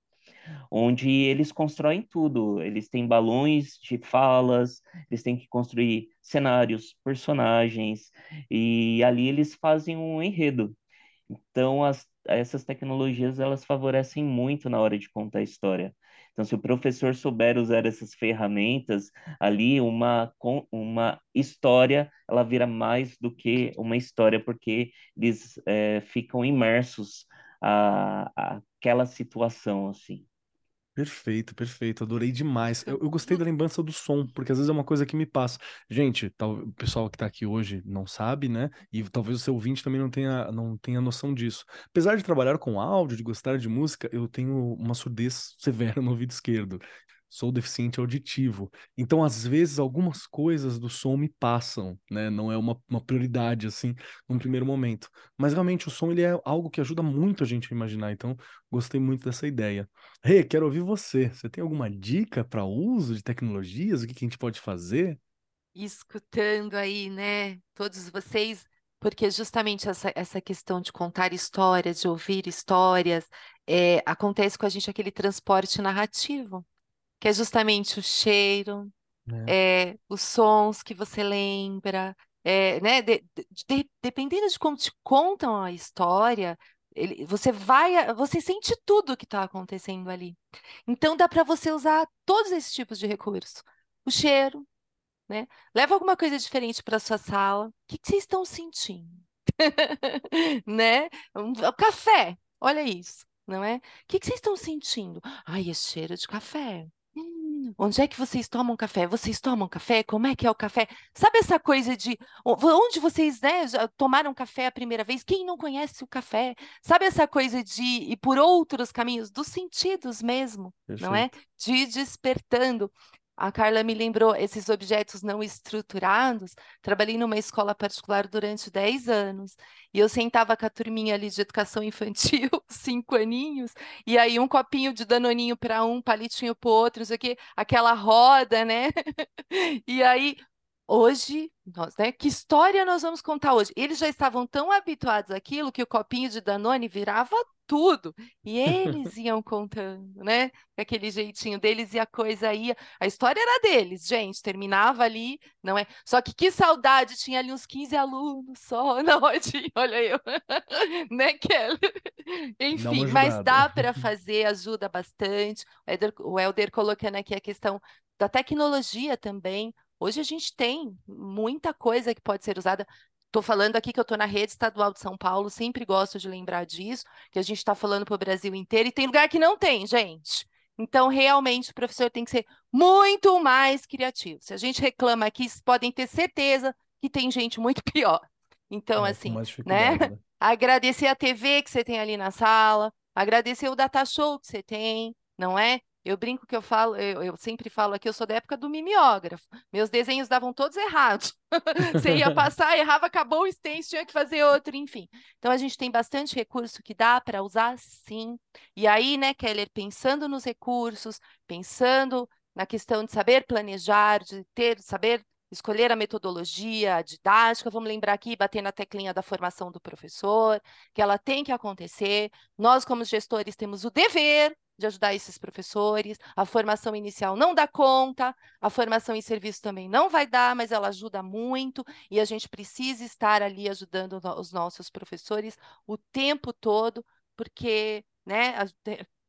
onde eles constroem tudo. Eles têm balões de falas, eles têm que construir cenários, personagens, e ali eles fazem um enredo. Então, as, essas tecnologias, elas favorecem muito na hora de contar a história. Então, se o professor souber usar essas ferramentas, ali uma, uma história, ela vira mais do que uma história, porque eles é, ficam imersos a, a aquela situação, assim. Perfeito, perfeito. Adorei demais. Eu, eu, gostei da lembrança do som, porque às vezes é uma coisa que me passa. Gente, tal, o pessoal que tá aqui hoje não sabe, né? E talvez o seu ouvinte também não tenha, não tenha noção disso. Apesar de trabalhar com áudio, de gostar de música, eu tenho uma surdez severa no ouvido esquerdo sou deficiente auditivo. Então, às vezes, algumas coisas do som me passam, né? Não é uma, uma prioridade, assim, num primeiro momento. Mas, realmente, o som, ele é algo que ajuda muito a gente a imaginar. Então, gostei muito dessa ideia. Rê, hey, quero ouvir você. Você tem alguma dica para uso de tecnologias? O que, que a gente pode fazer? Escutando aí, né, todos vocês, porque justamente essa, essa questão de contar histórias, de ouvir histórias, é, acontece com a gente aquele transporte narrativo que é justamente o cheiro, é. É, os sons que você lembra, é, né? De, de, dependendo de como te contam a história, ele, você vai, você sente tudo que está acontecendo ali. Então dá para você usar todos esses tipos de recurso. O cheiro, né? Leva alguma coisa diferente para sua sala. O que, que vocês estão sentindo? né? O café, olha isso, não é? O que, que vocês estão sentindo? Ai, é cheiro de café. Onde é que vocês tomam café? Vocês tomam café? Como é que é o café? Sabe essa coisa de onde vocês né, tomaram café a primeira vez? Quem não conhece o café? Sabe essa coisa de ir por outros caminhos, dos sentidos mesmo, não é? De despertando. A Carla me lembrou esses objetos não estruturados. Trabalhei numa escola particular durante 10 anos e eu sentava com a turminha ali de educação infantil, cinco aninhos, e aí um copinho de danoninho para um, palitinho para outro, isso aqui, aquela roda, né? e aí Hoje, nós, né? Que história nós vamos contar hoje? Eles já estavam tão habituados àquilo que o copinho de Danone virava tudo. E eles iam contando, né? Aquele jeitinho deles e a coisa ia. A história era deles, gente. Terminava ali, não é? Só que que saudade, tinha ali uns 15 alunos só na rodinha, olha eu. né, Kelly? Enfim, mas dá para fazer, ajuda bastante. O Helder, o Helder colocando aqui a questão da tecnologia também. Hoje a gente tem muita coisa que pode ser usada. Estou falando aqui que eu estou na rede estadual de São Paulo, sempre gosto de lembrar disso, que a gente está falando para o Brasil inteiro, e tem lugar que não tem, gente. Então, realmente, o professor tem que ser muito mais criativo. Se a gente reclama aqui, podem ter certeza que tem gente muito pior. Então, é, assim, né? né? Agradecer a TV que você tem ali na sala, agradecer o data show que você tem, não é? Eu brinco que eu falo, eu, eu sempre falo aqui, eu sou da época do mimeógrafo. Meus desenhos davam todos errados. Você ia passar, errava, acabou o stencil, tinha que fazer outro, enfim. Então a gente tem bastante recurso que dá para usar sim. E aí, né, Keller, pensando nos recursos, pensando na questão de saber planejar, de ter, saber escolher a metodologia, a didática, vamos lembrar aqui, bater na teclinha da formação do professor, que ela tem que acontecer. Nós, como gestores, temos o dever de ajudar esses professores. A formação inicial não dá conta, a formação em serviço também não vai dar, mas ela ajuda muito e a gente precisa estar ali ajudando os nossos professores o tempo todo, porque né,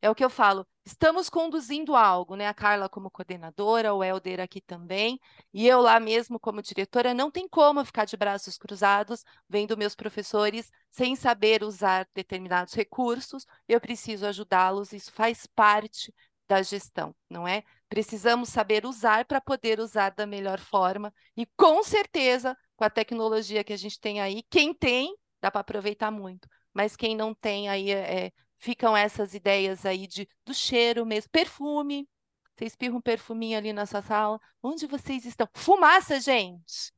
é o que eu falo, estamos conduzindo algo, né? A Carla como coordenadora, o Helder aqui também, e eu lá mesmo como diretora, não tem como ficar de braços cruzados vendo meus professores sem saber usar determinados recursos, eu preciso ajudá-los, isso faz parte da gestão, não é? Precisamos saber usar para poder usar da melhor forma, e com certeza, com a tecnologia que a gente tem aí, quem tem, dá para aproveitar muito, mas quem não tem aí é, ficam essas ideias aí de, do cheiro mesmo, perfume. Você espirra um perfuminho ali nessa sala. Onde vocês estão? Fumaça, gente!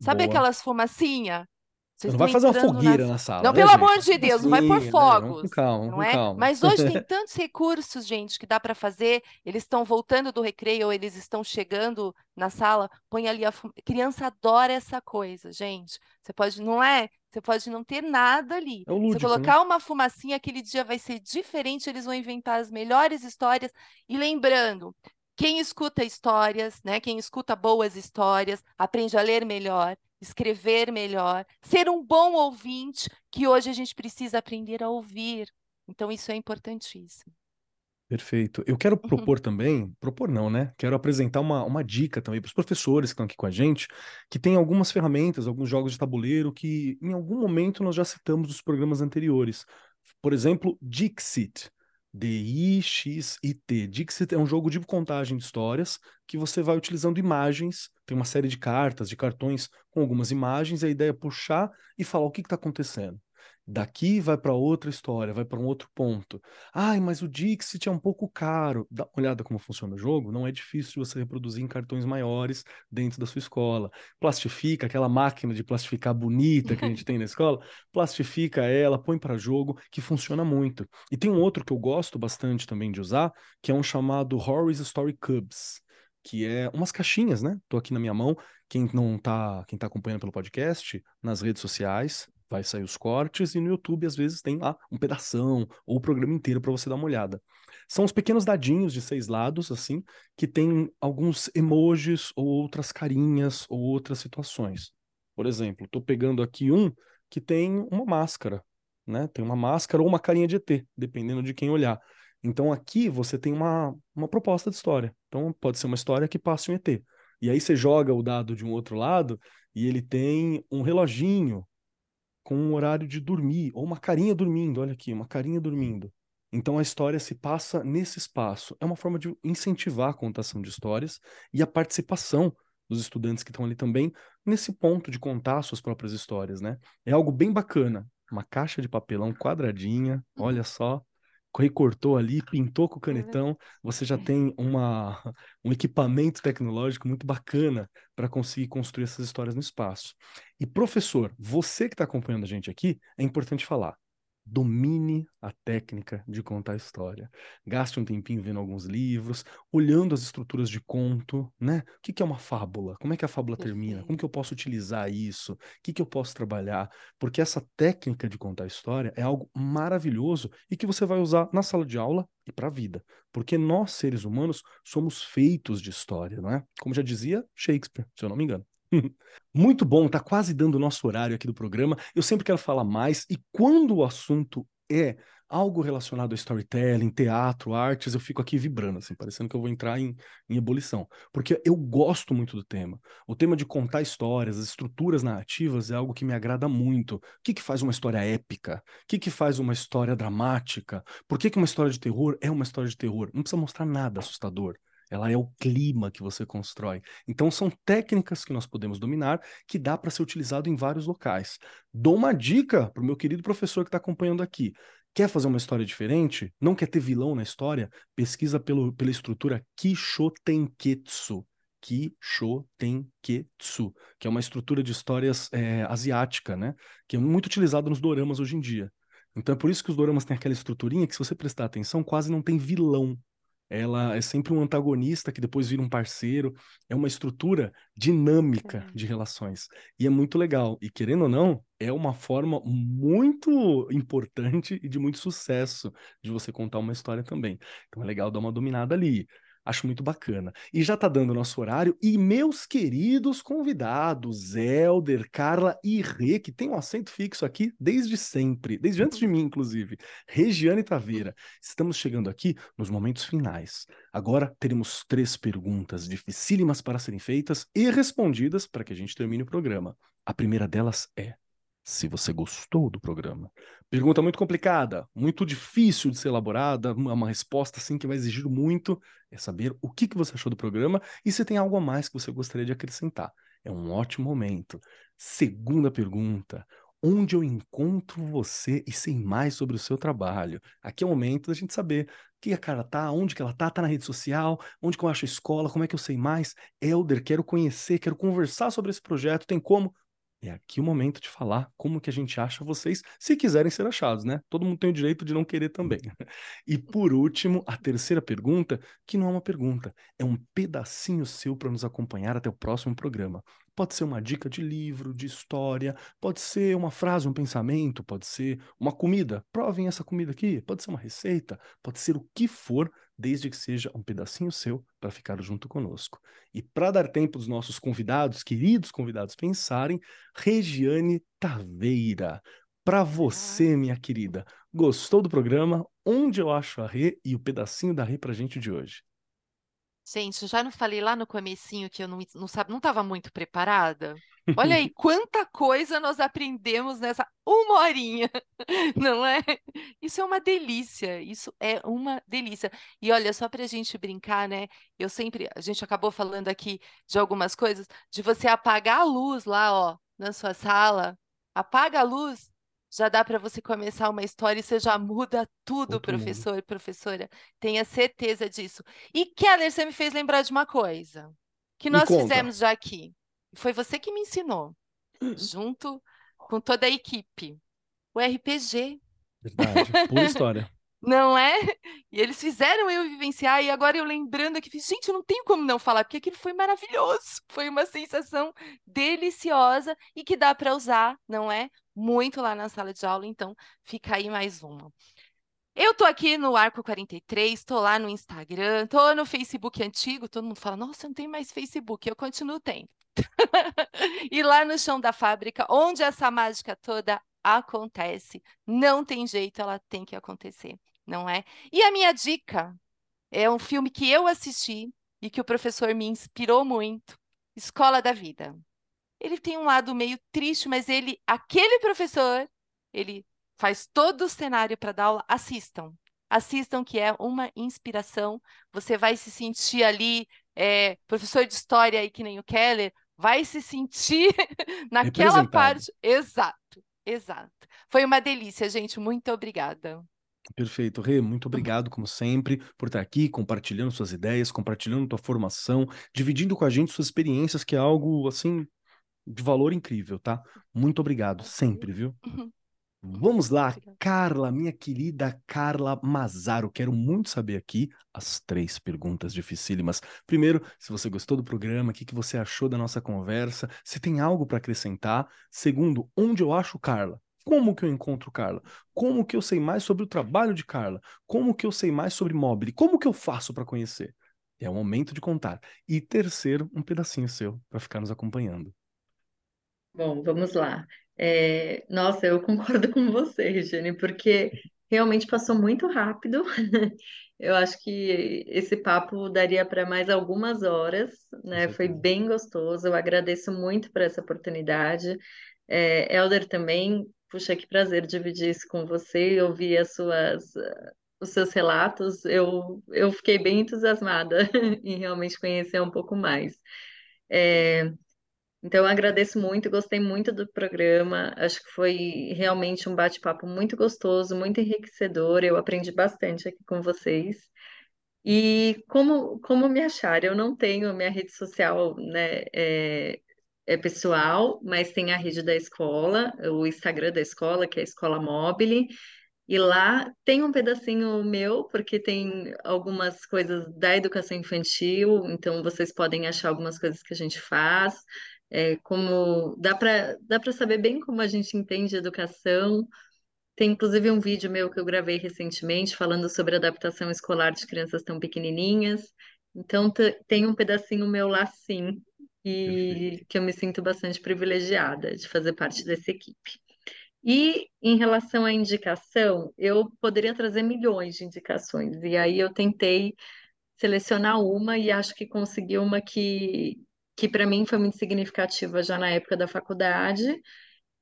Sabe Boa. aquelas fumacinha? Você não vai fazer uma fogueira na, na sala. Não, né, pelo gente? amor de Deus, não vai por Né? fogos. Calma, não é? calma. Mas hoje tem tantos recursos, gente, que dá para fazer. Eles estão voltando do recreio ou eles estão chegando na sala, põe ali a fum... criança adora essa coisa, gente. Você pode, não é? Você pode não ter nada ali. É o Se lúdico, colocar né? uma fumacinha, aquele dia vai ser diferente, eles vão inventar as melhores histórias. E lembrando, quem escuta histórias, né? Quem escuta boas histórias, aprende a ler melhor, escrever melhor, ser um bom ouvinte, que hoje a gente precisa aprender a ouvir. Então, isso é importantíssimo. Perfeito. Eu quero Uhum. propor também, propor não, né? Quero apresentar uma, uma dica também para os professores que estão aqui com a gente, que tem algumas ferramentas, alguns jogos de tabuleiro que em algum momento nós já citamos nos programas anteriores. Por exemplo, Dixit. D-I-X-I-T. Dixit é um jogo de contagem de histórias que você vai utilizando imagens, tem uma série de cartas, de cartões com algumas imagens, e a ideia é puxar e falar o que está acontecendo. Daqui vai para outra história, vai para um outro ponto. Ai, mas o Dixit é um pouco caro. Dá uma olhada como funciona o jogo. Não é difícil você reproduzir em cartões maiores dentro da sua escola. Plastifica, aquela máquina de plastificar bonita que a gente tem na escola, plastifica ela, põe para jogo, que funciona muito. E tem um outro que eu gosto bastante também de usar, que é um chamado Horror's Story Cubs, que é umas caixinhas, né? Tô aqui na minha mão. Quem não tá, quem tá acompanhando pelo podcast, nas redes sociais, vai sair os cortes e no YouTube às vezes tem lá um pedação ou o programa inteiro para você dar uma olhada. São os pequenos dadinhos de seis lados assim que tem alguns emojis ou outras carinhas ou outras situações. Por exemplo, estou pegando aqui um que tem uma máscara, né? Tem uma máscara ou uma carinha de ET, dependendo de quem olhar. Então aqui você tem uma, uma proposta de história. Então pode ser uma história que passe um ET. E aí você joga o dado de um outro lado e ele tem um reloginho com um horário de dormir, ou uma carinha dormindo, olha aqui, uma carinha dormindo. Então a história se passa nesse espaço. É uma forma de incentivar a contação de histórias e a participação dos estudantes que estão ali também nesse ponto de contar suas próprias histórias, né? É algo bem bacana. Uma caixa de papelão quadradinha, olha só, recortou ali, pintou com o canetão, você já tem uma, um equipamento tecnológico muito bacana para conseguir construir essas histórias no espaço. E professor, você que está acompanhando a gente aqui, é importante falar. Domine a técnica de contar história. Gaste um tempinho vendo alguns livros, olhando as estruturas de conto, né? O que, que é uma fábula? Como é que a fábula termina? Como que eu posso utilizar isso? O que, que eu posso trabalhar? Porque essa técnica de contar história é algo maravilhoso e que você vai usar na sala de aula e para a vida. Porque nós, seres humanos, somos feitos de história, não é? Como já dizia Shakespeare, se eu não me engano. Muito bom, tá quase dando o nosso horário aqui do programa. Eu sempre quero falar mais e quando o assunto é algo relacionado a storytelling, teatro, artes, eu fico aqui vibrando, assim, parecendo que eu vou entrar em, em ebulição. Porque eu gosto muito do tema. O tema de contar histórias, as estruturas narrativas é algo que me agrada muito. O que, que faz uma história épica? O que, que faz uma história dramática? Por que, que uma história de terror é uma história de terror? Não precisa mostrar nada assustador. Ela é o clima que você constrói. Então, são técnicas que nós podemos dominar que dá para ser utilizado em vários locais. Dou uma dica para o meu querido professor que está acompanhando aqui. Quer fazer uma história diferente? Não quer ter vilão na história? Pesquisa pelo, pela estrutura Kishotenketsu. Kishotenketsu, que é uma estrutura de histórias é, asiática, né? Que é muito utilizada nos doramas hoje em dia. Então é por isso que os doramas têm aquela estruturinha que, se você prestar atenção, quase não tem vilão ela é sempre um antagonista que depois vira um parceiro. É uma estrutura dinâmica de relações. E é muito legal. E querendo ou não, é uma forma muito importante e de muito sucesso de você contar uma história também. Então é legal dar uma dominada ali. Acho muito bacana. E já está dando nosso horário. E meus queridos convidados, Elder, Carla e Rê, que tem um assento fixo aqui desde sempre, desde antes de mim, inclusive. Regiane Taveira. Estamos chegando aqui nos momentos finais. Agora teremos três perguntas dificílimas para serem feitas e respondidas para que a gente termine o programa. A primeira delas é: se você gostou do programa. Pergunta muito complicada, muito difícil de ser elaborada, uma resposta assim que vai exigir muito, é saber o que, que você achou do programa e se tem algo a mais que você gostaria de acrescentar. É um ótimo momento. Segunda pergunta, onde eu encontro você e sei mais sobre o seu trabalho. Aqui é o momento da gente saber que a cara tá, onde que ela tá, tá na rede social, onde que eu acho a escola, como é que eu sei mais. Elder, quero conhecer, quero conversar sobre esse projeto, tem como? É aqui o momento de falar como que a gente acha vocês, se quiserem ser achados, né? Todo mundo tem o direito de não querer também. E por último, a terceira pergunta, que não é uma pergunta, é um pedacinho seu para nos acompanhar até o próximo programa. Pode ser uma dica de livro, de história, pode ser uma frase, um pensamento, pode ser uma comida. Provem essa comida aqui, pode ser uma receita, pode ser o que for desde que seja um pedacinho seu para ficar junto conosco. E para dar tempo dos nossos convidados, queridos convidados, pensarem, Regiane Taveira, para você, minha querida, gostou do programa? Onde eu acho a Rê e o pedacinho da Rê para gente de hoje? Gente, eu já não falei lá no comecinho que eu não, não, sabe, não estava muito preparada? Olha aí, quanta coisa nós aprendemos nessa uma horinha, não é? Isso é uma delícia, isso é uma delícia. E olha, só para a gente brincar, né? Eu sempre, a gente acabou falando aqui de algumas coisas, de você apagar a luz lá, ó, na sua sala, apaga a luz, já dá para você começar uma história e você já muda tudo, professor e professora. Tenha certeza disso. E Keller, você me fez lembrar de uma coisa que nós fizemos já aqui. Foi você que me ensinou, junto com toda a equipe. O RPG. Verdade, pura história. Não é? E eles fizeram eu vivenciar, e agora eu lembrando aqui, gente, eu não tenho como não falar, porque aquilo foi maravilhoso. Foi uma sensação deliciosa e que dá para usar, não é? Muito lá na sala de aula, então fica aí mais uma. Eu tô aqui no Arco 43, tô lá no Instagram, tô no Facebook antigo, todo mundo fala, nossa, eu não tenho mais Facebook, eu continuo tendo. e lá no chão da fábrica, onde essa mágica toda acontece. Não tem jeito, ela tem que acontecer, não é? E a minha dica é um filme que eu assisti e que o professor me inspirou muito, Escola da Vida. Ele tem um lado meio triste, mas ele, aquele professor, ele faz todo o cenário para dar aula. Assistam, assistam que é uma inspiração. Você vai se sentir ali, é, professor de história aí que nem o Keller, vai se sentir naquela parte. Exato, exato. Foi uma delícia, gente. Muito obrigada. Perfeito, Rê, muito obrigado, como sempre, por estar aqui compartilhando suas ideias, compartilhando tua formação, dividindo com a gente suas experiências, que é algo, assim, de valor incrível, tá? Muito obrigado, sempre, viu? Uhum. Vamos lá, Carla, minha querida Carla Mazaro. Quero muito saber aqui as três perguntas dificílimas. Primeiro, se você gostou do programa, o que, que você achou da nossa conversa, se tem algo para acrescentar. Segundo, onde eu acho Carla? Como que eu encontro Carla? Como que eu sei mais sobre o trabalho de Carla? Como que eu sei mais sobre Mobile? Como que eu faço para conhecer? É o momento de contar. E terceiro, um pedacinho seu para ficar nos acompanhando. Bom, vamos lá. É, nossa, eu concordo com você, Regiane, porque realmente passou muito rápido. Eu acho que esse papo daria para mais algumas horas, né? Foi bem gostoso. Eu agradeço muito por essa oportunidade. É, Elder também, puxa, que prazer dividir isso com você e ouvir as suas, os seus relatos. Eu, eu fiquei bem entusiasmada em realmente conhecer um pouco mais. É, Então, agradeço muito, gostei muito do programa. Acho que foi realmente um bate-papo muito gostoso, muito enriquecedor. Eu aprendi bastante aqui com vocês. E como, como me achar? Eu não tenho minha rede social, né, é, é pessoal, mas tem a rede da escola, o Instagram da escola, que é a Escola Mobile. E lá tem um pedacinho meu, porque tem algumas coisas da educação infantil, então vocês podem achar algumas coisas que a gente faz. É, como dá para dá para saber bem como a gente entende educação. Tem inclusive um vídeo meu que eu gravei recentemente falando sobre adaptação escolar de crianças tão pequenininhas. Então te- tem um pedacinho meu lá sim. E que eu me sinto bastante privilegiada de fazer parte dessa equipe. E em relação à indicação, eu poderia trazer milhões de indicações, e aí eu tentei selecionar uma e acho que consegui uma que, que para mim foi muito significativa já na época da faculdade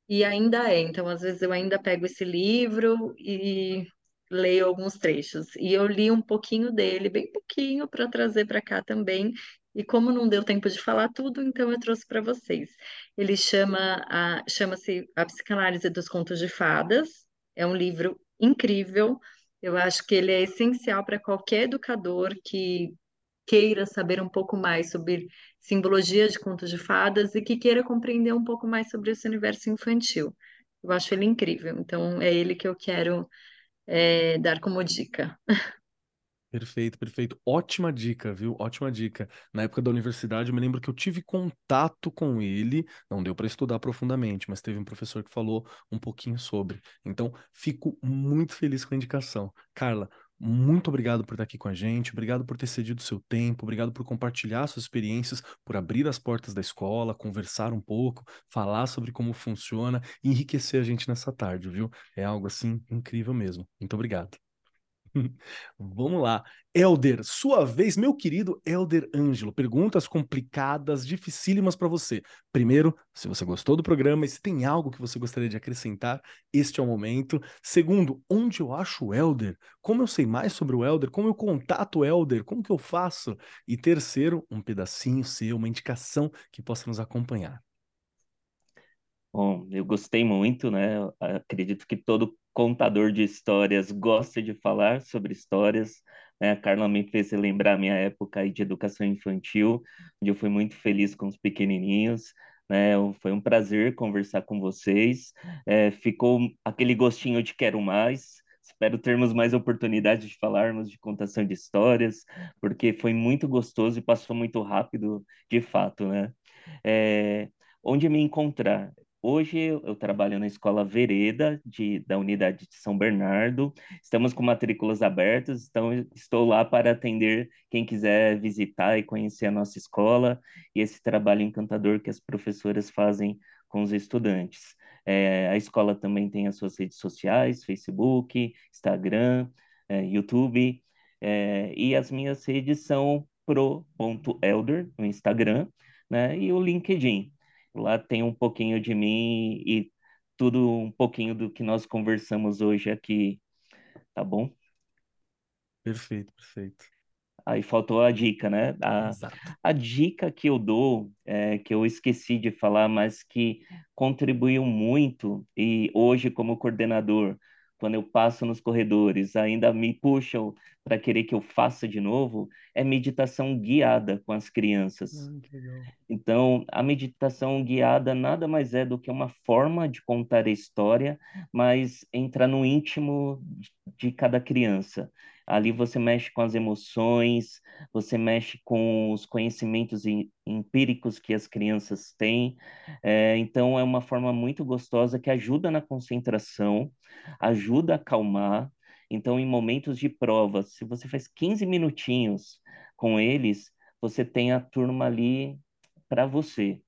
e ainda é. Então, às vezes eu ainda pego esse livro e leio alguns trechos. E eu li um pouquinho dele, bem pouquinho, para trazer para cá também. E como não deu tempo de falar tudo, então eu trouxe para vocês. Ele chama a, chama-se A Psicanálise dos Contos de Fadas. É um livro incrível. Eu acho que ele é essencial para qualquer educador que queira saber um pouco mais sobre simbologia de contos de fadas e que queira compreender um pouco mais sobre esse universo infantil. Eu acho ele incrível, então é ele que eu quero é, dar como dica. Perfeito, perfeito. Ótima dica, viu? Ótima dica. Na época da universidade, eu me lembro que eu tive contato com ele, não deu para estudar profundamente, mas teve um professor que falou um pouquinho sobre. Então, fico muito feliz com a indicação. Carla, muito obrigado por estar aqui com a gente, obrigado por ter cedido seu tempo, obrigado por compartilhar suas experiências, por abrir as portas da escola, conversar um pouco, falar sobre como funciona enriquecer a gente nessa tarde, viu? É algo assim incrível mesmo. Muito obrigado. Vamos lá. Elder, sua vez, meu querido Elder Ângelo. Perguntas complicadas, dificílimas para você. Primeiro, se você gostou do programa e se tem algo que você gostaria de acrescentar, este é o momento. Segundo, onde eu acho o Elder? Como eu sei mais sobre o Elder? Como eu contato o Elder? Como que eu faço? E terceiro, um pedacinho seu, uma indicação que possa nos acompanhar. Bom, eu gostei muito, né? Acredito que todo contador de histórias gosta de falar sobre histórias. Né? A Carla me fez lembrar a minha época de educação infantil, onde eu fui muito feliz com os pequenininhos. Né? Foi um prazer conversar com vocês. É, ficou aquele gostinho de quero mais. Espero termos mais oportunidades de falarmos de contação de histórias, porque foi muito gostoso e passou muito rápido, de fato, né? É, onde me encontrar? Hoje eu trabalho na Escola Vereda de, da unidade de São Bernardo. Estamos com matrículas abertas, então estou lá para atender quem quiser visitar e conhecer a nossa escola e esse trabalho encantador que as professoras fazem com os estudantes. É, a escola também tem as suas redes sociais, Facebook, Instagram, é, YouTube, é, e as minhas redes são pro.elder no Instagram, né, e o LinkedIn. Lá tem um pouquinho de mim e tudo um pouquinho do que nós conversamos hoje aqui, tá bom? Perfeito, perfeito. Aí faltou a dica, né? A, Exato. a dica que eu dou, é, que eu esqueci de falar, mas que contribuiu muito, e hoje, como coordenador, quando eu passo nos corredores, ainda me puxam para querer que eu faça de novo, é meditação guiada com as crianças. Ah. Então, a meditação guiada nada mais é do que uma forma de contar a história, mas entra no íntimo de cada criança. Ali você mexe com as emoções, você mexe com os conhecimentos empíricos que as crianças têm. É, então, é uma forma muito gostosa que ajuda na concentração, ajuda a acalmar. Então, em momentos de prova, se você faz 15 minutinhos com eles, você tem a turma ali para você.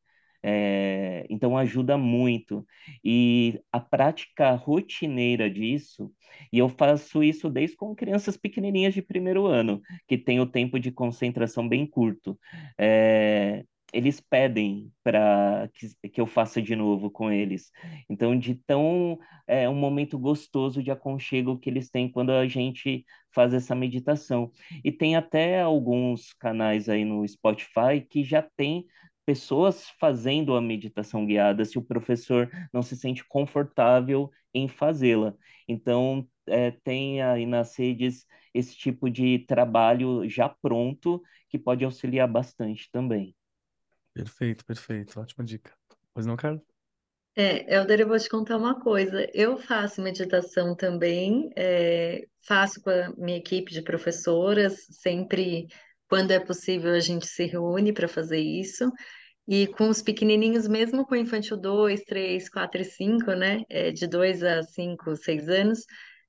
É, então ajuda muito. E a prática rotineira disso, e eu faço isso desde com crianças pequenininhas de primeiro ano, que tem o tempo de concentração bem curto. É, eles pedem para que, que eu faça de novo com eles. Então, de tão é um momento gostoso de aconchego que eles têm quando a gente faz essa meditação. E tem até alguns canais aí no Spotify que já tem pessoas fazendo a meditação guiada se o professor não se sente confortável em fazê-la. Então, é, tem aí nas redes esse tipo de trabalho já pronto que pode auxiliar bastante também. Perfeito, perfeito. Ótima dica. Pois não, Carlos? É, Helder, eu vou te contar uma coisa. Eu faço meditação também, é, faço com a minha equipe de professoras, sempre quando é possível a gente se reúne para fazer isso. E com os pequenininhos, mesmo com infantil 2, 3, 4 e 5, né, é, de 2 a 5, 6 anos,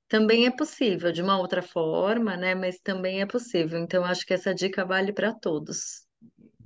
também é possível, de uma outra forma, né, mas também é possível. Então, acho que essa dica vale para todos.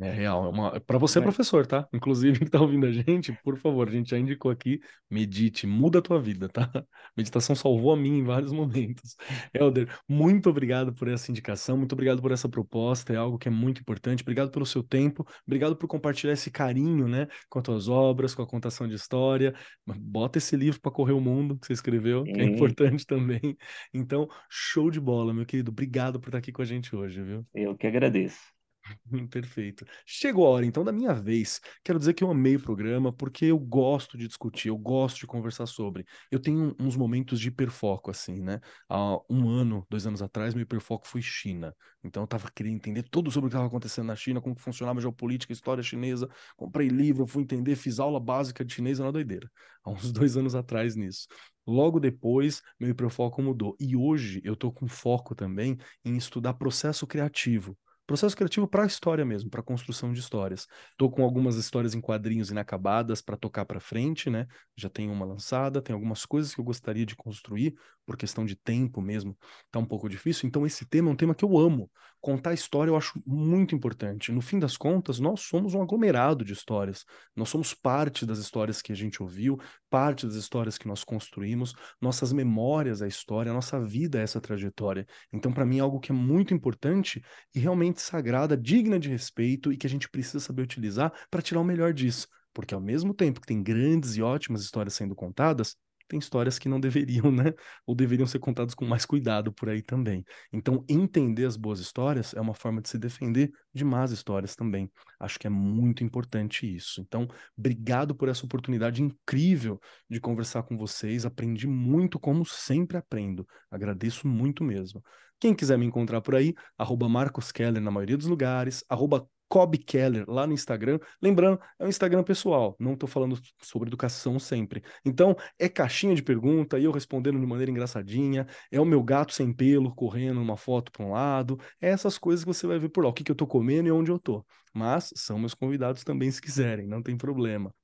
É real, é uma... para você, professor, tá? Inclusive, que tá ouvindo a gente, por favor, a gente já indicou aqui, medite, muda a tua vida, tá? Meditação salvou a mim em vários momentos. Helder, muito obrigado por essa indicação, muito obrigado por essa proposta, é algo que é muito importante. Obrigado pelo seu tempo, obrigado por compartilhar esse carinho, né, com as tuas obras, com a contação de história. Bota esse livro para correr o mundo que você escreveu, que é importante também. Então, show de bola, meu querido. Obrigado por estar aqui com a gente hoje, viu? Eu que agradeço. Perfeito. Chegou a hora, então, da minha vez. Quero dizer que eu amei o programa porque eu gosto de discutir, eu gosto de conversar sobre. Eu tenho uns momentos de hiperfoco, assim, né? Há um ano, dois anos atrás, meu hiperfoco foi China. Então, eu tava querendo entender tudo sobre o que estava acontecendo na China, como funcionava a geopolítica, a história chinesa. Comprei livro, fui entender, fiz aula básica de chinês na doideira. Há uns dois anos atrás nisso. Logo depois, meu hiperfoco mudou. E hoje eu tô com foco também em estudar processo criativo. Processo criativo para a história mesmo, para a construção de histórias. Estou com algumas histórias em quadrinhos inacabadas para tocar para frente, né? Já tenho uma lançada, tem algumas coisas que eu gostaria de construir, por questão de tempo mesmo, tá um pouco difícil. Então, esse tema é um tema que eu amo. Contar história eu acho muito importante. No fim das contas, nós somos um aglomerado de histórias. Nós somos parte das histórias que a gente ouviu, parte das histórias que nós construímos, nossas memórias, a história, a nossa vida é essa trajetória. Então, para mim, é algo que é muito importante e realmente sagrada, digna de respeito e que a gente precisa saber utilizar para tirar o melhor disso. Porque ao mesmo tempo que tem grandes e ótimas histórias sendo contadas, tem histórias que não deveriam, né? Ou deveriam ser contadas com mais cuidado por aí também. Então, entender as boas histórias é uma forma de se defender de más histórias também. Acho que é muito importante isso. Então, obrigado por essa oportunidade incrível de conversar com vocês. Aprendi muito, como sempre aprendo. Agradeço muito mesmo. Quem quiser me encontrar por aí, arroba Marcos Keller na maioria dos lugares, arroba Cobb Keller lá no Instagram. Lembrando, é um Instagram pessoal, não estou falando sobre educação sempre. Então, é caixinha de pergunta e eu respondendo de maneira engraçadinha. É o meu gato sem pelo correndo uma foto para um lado. É essas coisas que você vai ver por lá, o que, que eu estou comendo e onde eu estou. Mas são meus convidados também, se quiserem, não tem problema.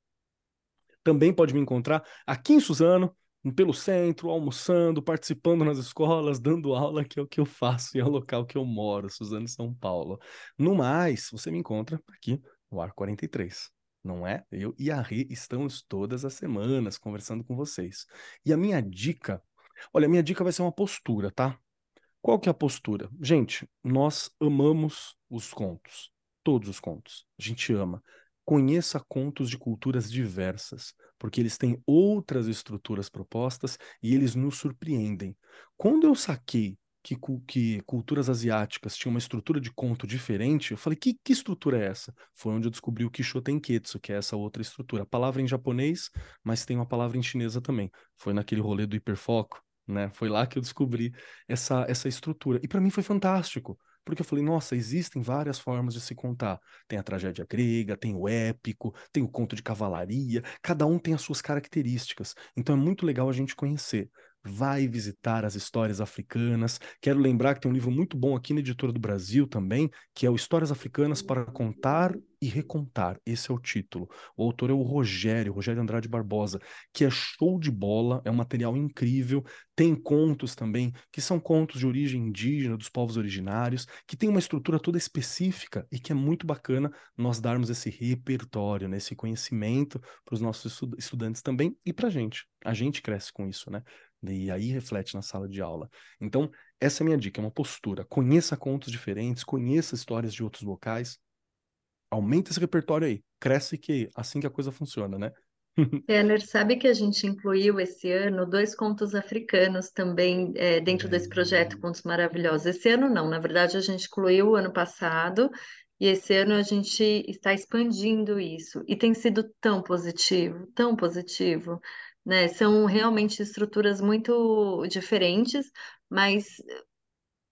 Também pode me encontrar aqui em Suzano, pelo centro, almoçando, participando nas escolas, dando aula, que é o que eu faço e é o local que eu moro, Suzano, São Paulo. No mais, você me encontra aqui no Ar 43. Não é? Eu e a Rê estamos todas as semanas conversando com vocês. E a minha dica, olha, a minha dica vai ser uma postura, tá? Qual que é a postura? Gente, nós amamos os contos, todos os contos. A gente ama. Conheça contos de culturas diversas, porque eles têm outras estruturas propostas e eles nos surpreendem. Quando eu saquei que, que, culturas asiáticas tinham uma estrutura de conto diferente, eu falei, que, que estrutura é essa? Foi onde eu descobri o Kishotenketsu, que é essa outra estrutura. A palavra em japonês, mas tem uma palavra em chinesa também. Foi naquele rolê do hiperfoco, né? Foi lá que eu descobri essa, essa estrutura. E para mim foi fantástico, porque eu falei, nossa, existem várias formas de se contar. Tem a tragédia grega, tem o épico, tem o conto de cavalaria, cada um tem as suas características. Então é muito legal a gente conhecer vai visitar as histórias africanas. Quero lembrar que tem um livro muito bom aqui na Editora do Brasil também, que é o Histórias Africanas para Contar e Recontar. Esse é o título. O autor é o Rogério, Rogério Andrade Barbosa, que é show de bola, é um material incrível. Tem contos também, que são contos de origem indígena, dos povos originários, que tem uma estrutura toda específica e que é muito bacana nós darmos esse repertório, né, esse conhecimento para os nossos estudantes também e para a gente. A gente cresce com isso, né? E aí reflete na sala de aula. Então, essa é a minha dica, é uma postura. Conheça contos diferentes, conheça histórias de outros locais. Aumenta esse repertório aí. Cresce que assim que a coisa funciona, né? Renner, sabe que a gente incluiu esse ano dois contos africanos também é, dentro desse projeto Contos Maravilhosos. Esse ano não, na verdade a gente incluiu o ano passado, E esse ano a gente está expandindo isso e tem sido tão positivo, tão positivo, né? São realmente estruturas muito diferentes, mas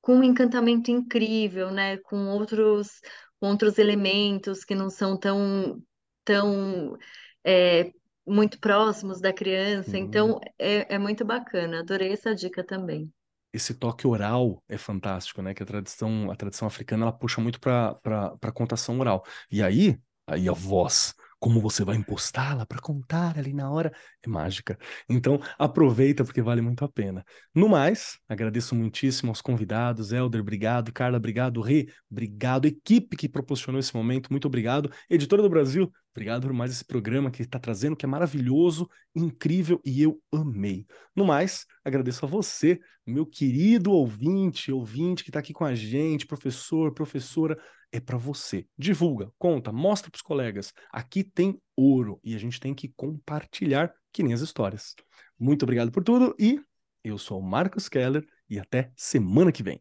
com um encantamento incrível, né? Com outros, com outros elementos que não são tão, tão é, muito próximos da criança. Então é, é muito bacana. Adorei essa dica também. esse toque oral é fantástico, né? Que a tradição, a tradição africana ela puxa muito para para contação oral. E aí, aí a voz, como você vai impostá-la para contar ali na hora, é mágica. Então, aproveita porque vale muito a pena. No mais, agradeço muitíssimo aos convidados, Helder, obrigado, Carla, obrigado, Rê, obrigado, equipe que proporcionou esse momento, muito obrigado, editora do Brasil, obrigado por mais esse programa que está trazendo, que é maravilhoso, incrível e eu amei. No mais, agradeço a você, meu querido ouvinte, ouvinte que está aqui com a gente, professor, professora, é para você. Divulga, conta, mostra para os colegas. Aqui tem ouro e a gente tem que compartilhar que nem as histórias. Muito obrigado por tudo e eu sou o Marcos Keller e até semana que vem.